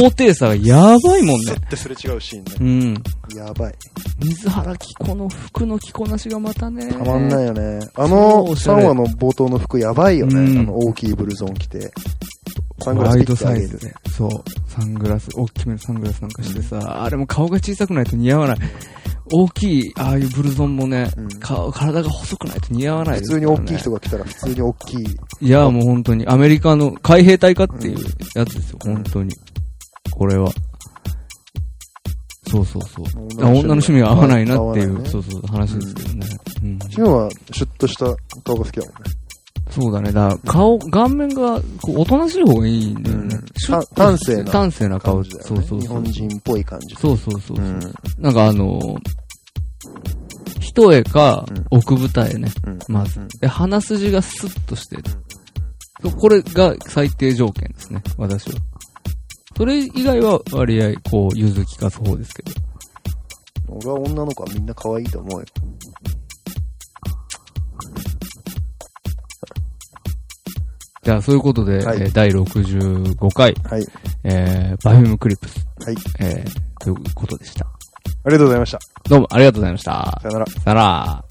高低差がやばいもんね。ってすれ違うシーンね。うん。やばい。水原希子の服の着こなしがまたね。たまんないよね。あの3おしゃれ話の冒頭の服やばいよね。うんあの大きいブルゾン着て。サングラワイド。サイズで。そう。サングラス、大きめのサングラスなんかしてさ、あれも顔が小さくないと似合わない。大きい、ああいうブルゾンもね、うん顔、体が細くないと似合わないね通に大きい人が来たら普通に大きい。いや、もう本当に、アメリカの海兵隊かっていうやつですよ、本当に。これは。そうそうそう。あ女の趣味が合わないなっていう、そうそう、話ですけどね。うん。シュンはシュッとした顔が好きだもんね。そうだね。だ顔、顔面が、こう、おとなしい方がいいんだよね端正な端正な顔。そうそうそう。日本人っぽい感じ。そうそうそう。うん。なんかあのー、一重かうん奥二重ね。うんまずうん。で、鼻筋がスッとしてる。これが最低条件ですね、私は。それ以外は割合、こう、融通きかす方ですけど。俺は女の子はみんな可愛いと思うよ。じゃあ、そういうことで、はいえー第65回、はい。えー、 Perfume Clips、はい。えー、ということでした。ありがとうございました。どうもありがとうございました。さよなら。さよなら。